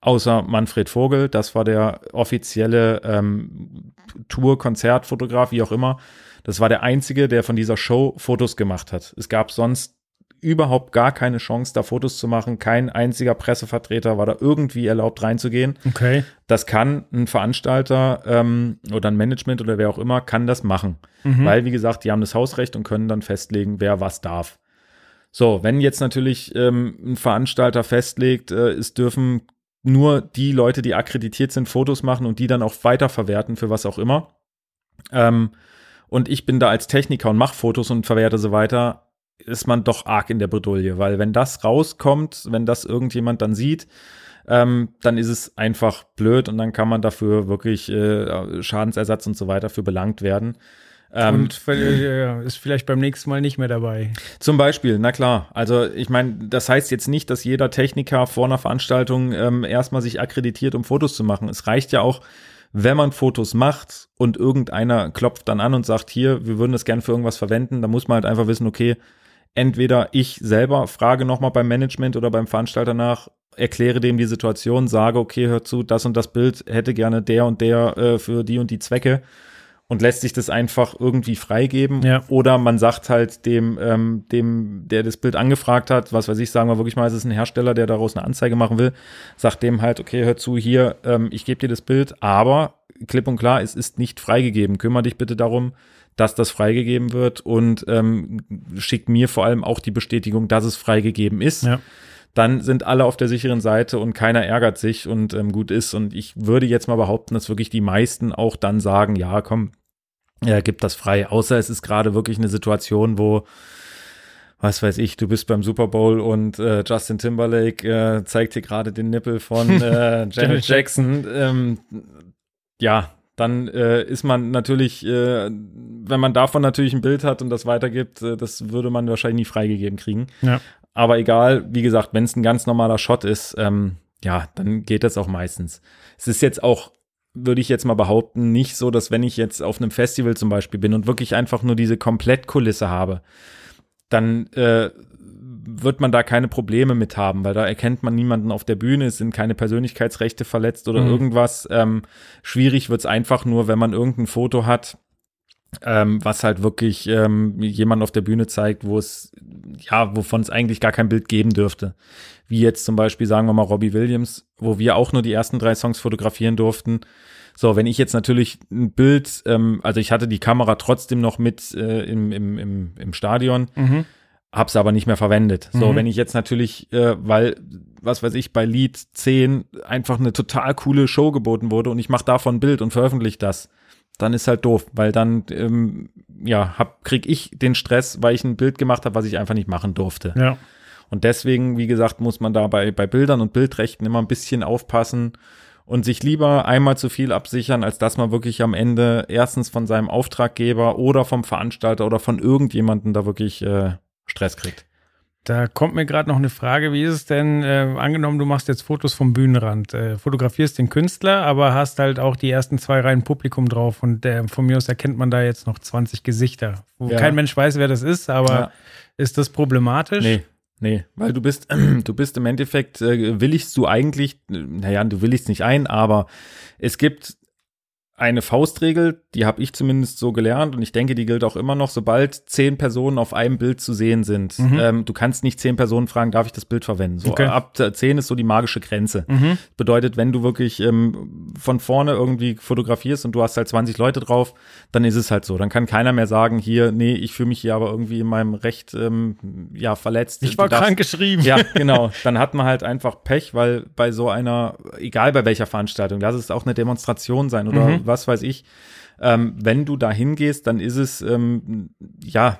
Speaker 6: außer Manfred Vogel. Das war der offizielle ähm, Tour-Konzertfotograf, wie auch immer. Das war der einzige, der von dieser Show Fotos gemacht hat. Es gab sonst überhaupt gar keine Chance, da Fotos zu machen. Kein einziger Pressevertreter war da irgendwie erlaubt reinzugehen.
Speaker 5: Okay.
Speaker 6: Das kann ein Veranstalter ähm, oder ein Management oder wer auch immer kann das machen.
Speaker 5: Mhm.
Speaker 6: Weil, wie gesagt, die haben das Hausrecht und können dann festlegen, wer was darf. So, wenn jetzt natürlich ähm, ein Veranstalter festlegt, äh, es dürfen nur die Leute, die akkreditiert sind, Fotos machen und die dann auch weiterverwerten für was auch immer. Ähm, und ich bin da als Techniker und mache Fotos und verwerte sie weiter, ist man doch arg in der Bredouille, weil wenn das rauskommt, wenn das irgendjemand dann sieht, ähm, dann ist es einfach blöd und dann kann man dafür wirklich äh, Schadensersatz und so weiter für belangt werden. Ähm,
Speaker 5: Und äh, ist vielleicht beim nächsten Mal nicht mehr dabei.
Speaker 6: zum Beispiel, na klar. Also ich meine, das heißt jetzt nicht, dass jeder Techniker vor einer Veranstaltung ähm, erstmal sich akkreditiert, um Fotos zu machen. Es reicht ja auch, wenn man Fotos macht und irgendeiner klopft dann an und sagt, hier, wir würden das gerne für irgendwas verwenden, dann muss man halt einfach wissen, okay, entweder ich selber frage nochmal beim Management oder beim Veranstalter nach, erkläre dem die Situation, sage, okay, hör zu, das und das Bild hätte gerne der und der äh, für die und die Zwecke und lässt sich das einfach irgendwie freigeben.
Speaker 5: Ja.
Speaker 6: Oder man sagt halt dem, ähm, dem, der das Bild angefragt hat, was weiß ich, sagen wir wirklich mal, es ist ein Hersteller, der daraus eine Anzeige machen will, sagt dem halt, okay, hör zu, hier, ähm, ich gebe dir das Bild, aber klipp und klar, es ist nicht freigegeben. Kümmere dich bitte darum, dass das freigegeben wird und ähm, schick mir vor allem auch die Bestätigung, dass es freigegeben ist
Speaker 5: Ja.
Speaker 6: dann sind alle auf der sicheren Seite und keiner ärgert sich und ähm, gut ist. Und ich würde jetzt mal behaupten, dass wirklich die meisten auch dann sagen, ja, komm, ja, gib das frei. Außer es ist gerade wirklich eine Situation, wo, was weiß ich, du bist beim Super Bowl und äh, Justin Timberlake äh, zeigt dir gerade den Nippel von äh, Janet Jackson. Ähm, ja, dann äh, ist man natürlich, äh, wenn man davon natürlich ein Bild hat und das weitergibt, äh, das würde man wahrscheinlich nie freigegeben kriegen.
Speaker 5: Ja.
Speaker 6: Aber egal, wie gesagt, wenn es ein ganz normaler Shot ist, ähm, ja, dann geht das auch meistens. Es ist jetzt auch, würde ich jetzt mal behaupten, nicht so, dass wenn ich jetzt auf einem Festival zum Beispiel bin und wirklich einfach nur diese Komplettkulisse habe, dann äh, wird man da keine Probleme mit haben, weil da erkennt man niemanden auf der Bühne, es sind keine Persönlichkeitsrechte verletzt oder
Speaker 5: Mhm.
Speaker 6: irgendwas. Ähm, schwierig wird's einfach nur, wenn man irgendein Foto hat, ähm, was halt wirklich ähm, jemand auf der Bühne zeigt, wo es, ja, wovon es eigentlich gar kein Bild geben dürfte. Wie jetzt zum Beispiel, sagen wir mal, Robbie Williams, wo wir auch nur die ersten drei Songs fotografieren durften. So, wenn ich jetzt natürlich ein Bild, ähm, also ich hatte die Kamera trotzdem noch mit äh, im, im, im, im Stadion,
Speaker 5: Mhm.
Speaker 6: Hab's aber nicht mehr verwendet. So,
Speaker 5: Mhm.
Speaker 6: wenn ich jetzt natürlich, äh, weil, was weiß ich, bei Lied 10 einfach eine total coole Show geboten wurde und ich mache davon ein Bild und veröffentliche das, dann ist halt doof, weil dann, ähm, ja, hab, krieg ich den Stress, weil ich ein Bild gemacht habe, was ich einfach nicht machen durfte.
Speaker 5: Ja.
Speaker 6: Und deswegen, wie gesagt, muss man da bei, bei Bildern und Bildrechten immer ein bisschen aufpassen und sich lieber einmal zu viel absichern, als dass man wirklich am Ende erstens von seinem Auftraggeber oder vom Veranstalter oder von irgendjemandem da wirklich äh, Stress kriegt.
Speaker 5: Da kommt mir gerade noch eine Frage. Wie ist es denn, äh, angenommen, du machst jetzt Fotos vom Bühnenrand, äh, fotografierst den Künstler, aber hast halt auch die ersten zwei Reihen Publikum drauf und äh, von mir aus erkennt man da jetzt noch 20 Gesichter, wo
Speaker 6: Ja.
Speaker 5: kein Mensch weiß, wer das ist, aber
Speaker 6: Ja.
Speaker 5: ist das problematisch?
Speaker 6: Nee, nee, weil du bist, du bist im Endeffekt, äh, willigst du eigentlich, äh, naja, du willigst nicht ein, aber es gibt eine Faustregel, die habe ich zumindest so gelernt und ich denke, die gilt auch immer noch, sobald zehn Personen auf einem Bild zu sehen sind. Ähm, du kannst nicht zehn Personen fragen, darf ich das Bild verwenden? So
Speaker 5: Okay.
Speaker 6: ab zehn ist so die magische Grenze. Bedeutet, wenn du wirklich ähm, von vorne irgendwie fotografierst und du hast halt 20 Leute drauf, dann ist es halt so. Dann kann keiner mehr sagen, hier, nee, ich fühle mich hier aber irgendwie in meinem Recht ähm, ja, verletzt.
Speaker 5: Ich war
Speaker 6: darfst-
Speaker 5: krank geschrieben.
Speaker 6: ja, genau. Dann hat man halt einfach Pech, weil bei so einer, egal bei welcher Veranstaltung, lass es auch eine Demonstration sein oder
Speaker 5: Mhm.
Speaker 6: Was weiß ich, ähm, wenn du da hingehst, dann ist es ähm, ja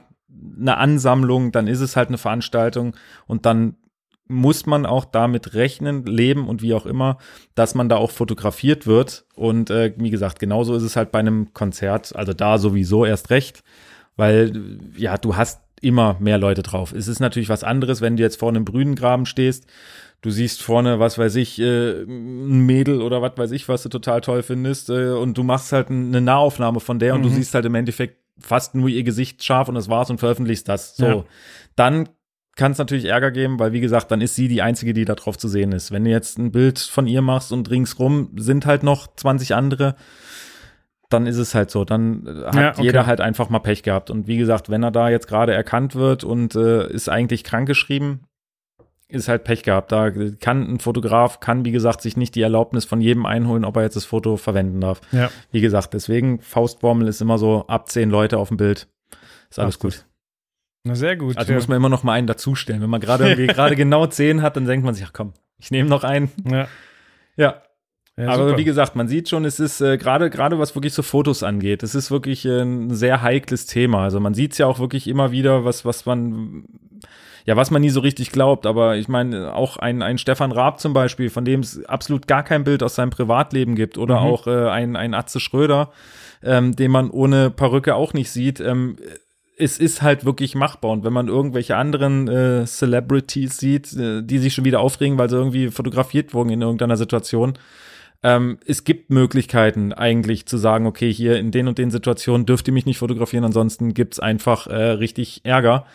Speaker 6: eine Ansammlung, dann ist es halt eine Veranstaltung und dann muss man auch damit rechnen, leben und wie auch immer, dass man da auch fotografiert wird. Und äh, wie gesagt, genauso ist es halt bei einem Konzert, also da sowieso erst recht, weil ja, du hast immer mehr Leute drauf. Es ist natürlich was anderes, wenn du jetzt vor einem Brünengraben stehst. Du siehst vorne, was weiß ich, äh, ein Mädel oder was weiß ich, was du total toll findest, äh, und du machst halt eine Nahaufnahme von der und du siehst halt im Endeffekt fast nur ihr Gesicht scharf und das war's und veröffentlichst das. So.
Speaker 5: Ja.
Speaker 6: Dann kann es natürlich Ärger geben, weil wie gesagt, dann ist sie die einzige, die da drauf zu sehen ist. Wenn du jetzt ein Bild von ihr machst und ringsrum sind halt noch 20 andere, dann ist es halt so. Dann äh, hat
Speaker 5: Ja, okay.
Speaker 6: jeder halt einfach mal Pech gehabt. Und wie gesagt, wenn er da jetzt gerade erkannt wird und äh, ist eigentlich krankgeschrieben, ist halt Pech gehabt. Da kann ein Fotograf, kann wie gesagt sich nicht die Erlaubnis von jedem einholen, ob er jetzt das Foto verwenden darf.
Speaker 5: Ja.
Speaker 6: Wie gesagt, deswegen Faustformel ist immer so ab zehn Leute auf dem Bild. Ist alles
Speaker 5: Passt
Speaker 6: gut.
Speaker 5: Na, sehr gut.
Speaker 6: Also
Speaker 5: ja.
Speaker 6: muss man immer noch mal einen dazustellen. Wenn man gerade gerade genau zehn hat, dann denkt man sich, ach komm, ich nehme noch einen.
Speaker 5: ja.
Speaker 6: Ja,
Speaker 5: Ja,
Speaker 6: aber
Speaker 5: super.
Speaker 6: wie gesagt, man sieht schon, es ist äh, gerade gerade was wirklich so Fotos angeht, es ist wirklich äh, ein sehr heikles Thema. Also man sieht es ja auch wirklich immer wieder, was was man ja was man nie so richtig glaubt. Aber ich meine auch ein ein Stefan Raab zum Beispiel, von dem es absolut gar kein Bild aus seinem Privatleben gibt, oder
Speaker 5: Mhm.
Speaker 6: auch äh, ein ein Atze Schröder, ähm, den man ohne Perücke auch nicht sieht. Ähm, es ist halt wirklich machbar. Und wenn man irgendwelche anderen äh, Celebrities sieht, äh, die sich schon wieder aufregen, weil sie irgendwie fotografiert wurden in irgendeiner Situation, ähm, es gibt Möglichkeiten eigentlich zu sagen, okay, hier in den und den Situationen dürft ihr mich nicht fotografieren, ansonsten gibt's einfach äh, richtig Ärger.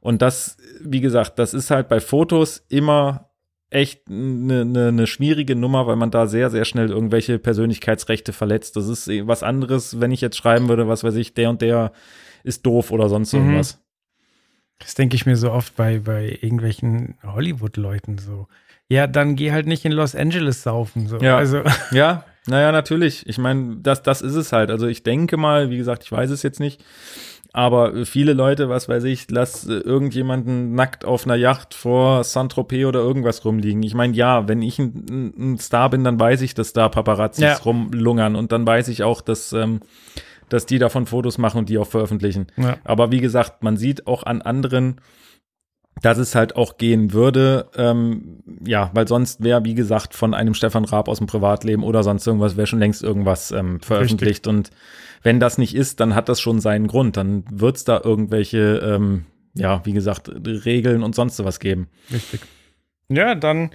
Speaker 6: Und das, wie gesagt, das ist halt bei Fotos immer echt eine ne, ne schwierige Nummer, weil man da sehr, sehr schnell irgendwelche Persönlichkeitsrechte verletzt. Das ist eh was anderes, wenn ich jetzt schreiben würde, was weiß ich, der und der ist doof oder sonst
Speaker 5: Mhm.
Speaker 6: irgendwas.
Speaker 5: Das denke ich mir so oft bei, bei irgendwelchen Hollywood-Leuten so. Ja, dann geh halt nicht in Los Angeles saufen. So.
Speaker 6: Ja.
Speaker 5: Also,
Speaker 6: Ja, naja, natürlich. Ich meine, das, das ist es halt. Also ich denke mal, wie gesagt, ich weiß es jetzt nicht, aber viele Leute, was weiß ich, lass äh, irgendjemanden nackt auf einer Yacht vor Saint-Tropez oder irgendwas rumliegen. Ich meine, ja, wenn ich ein, ein- ein Star bin, dann weiß ich, dass da Paparazzis
Speaker 5: Ja.
Speaker 6: rumlungern und dann weiß ich auch, dass, ähm, dass die davon Fotos machen und die auch veröffentlichen.
Speaker 5: Ja.
Speaker 6: Aber wie gesagt, man sieht auch an anderen, dass es halt auch gehen würde, ähm, ja, weil sonst wäre, wie gesagt, von einem Stefan Raab aus dem Privatleben oder sonst irgendwas, wäre schon längst irgendwas ähm, veröffentlicht. Und wenn das nicht ist, dann hat das schon seinen Grund. Dann wird es da irgendwelche, ähm, ja, wie gesagt, Regeln und sonst was geben.
Speaker 5: richtig. Ja, dann,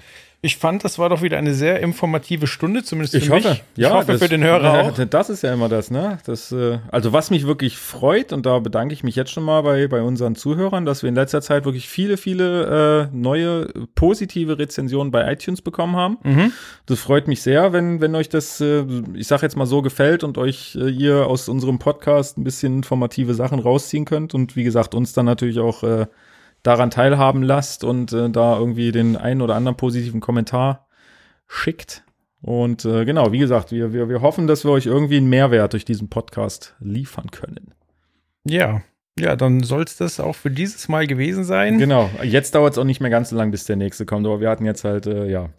Speaker 5: ich fand, das war doch wieder eine sehr informative Stunde, zumindest für mich. ich hoffe
Speaker 6: das-
Speaker 5: für den Hörer
Speaker 6: ja,
Speaker 5: auch.
Speaker 6: Das ist ja immer das, ne? Das, äh, also was mich wirklich freut, und da bedanke ich mich jetzt schon mal bei, bei unseren Zuhörern, dass wir in letzter Zeit wirklich viele, viele äh, neue positive Rezensionen bei iTunes bekommen haben.
Speaker 5: Mhm.
Speaker 6: Das freut mich sehr, wenn, wenn euch das, äh, ich sag jetzt mal so, gefällt und euch äh, ihr aus unserem Podcast ein bisschen informative Sachen rausziehen könnt und wie gesagt, uns dann natürlich auch äh, daran teilhaben lasst und äh, da irgendwie den einen oder anderen positiven Kommentar schickt. Und äh, genau, wie gesagt, wir, wir, wir hoffen, dass wir euch irgendwie einen Mehrwert durch diesen Podcast liefern können.
Speaker 5: Ja. Ja, dann soll es das auch für dieses Mal gewesen sein.
Speaker 6: Genau, jetzt dauert es auch nicht mehr ganz so lang, bis der nächste kommt, aber wir hatten jetzt halt, äh, ja,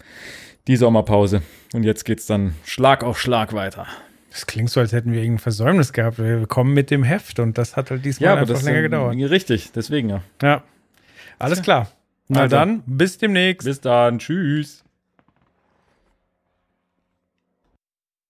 Speaker 6: die Sommerpause. Und jetzt geht's dann Schlag auf Schlag weiter.
Speaker 5: Das klingt so, als hätten wir irgendein Versäumnis gehabt. Wir kommen mit dem Heft und das hat halt diesmal einfach länger gedauert.
Speaker 6: Richtig, deswegen ja.
Speaker 5: Ja. Alles klar. Na
Speaker 6: Also.
Speaker 5: dann, bis demnächst.
Speaker 6: Bis dann, tschüss.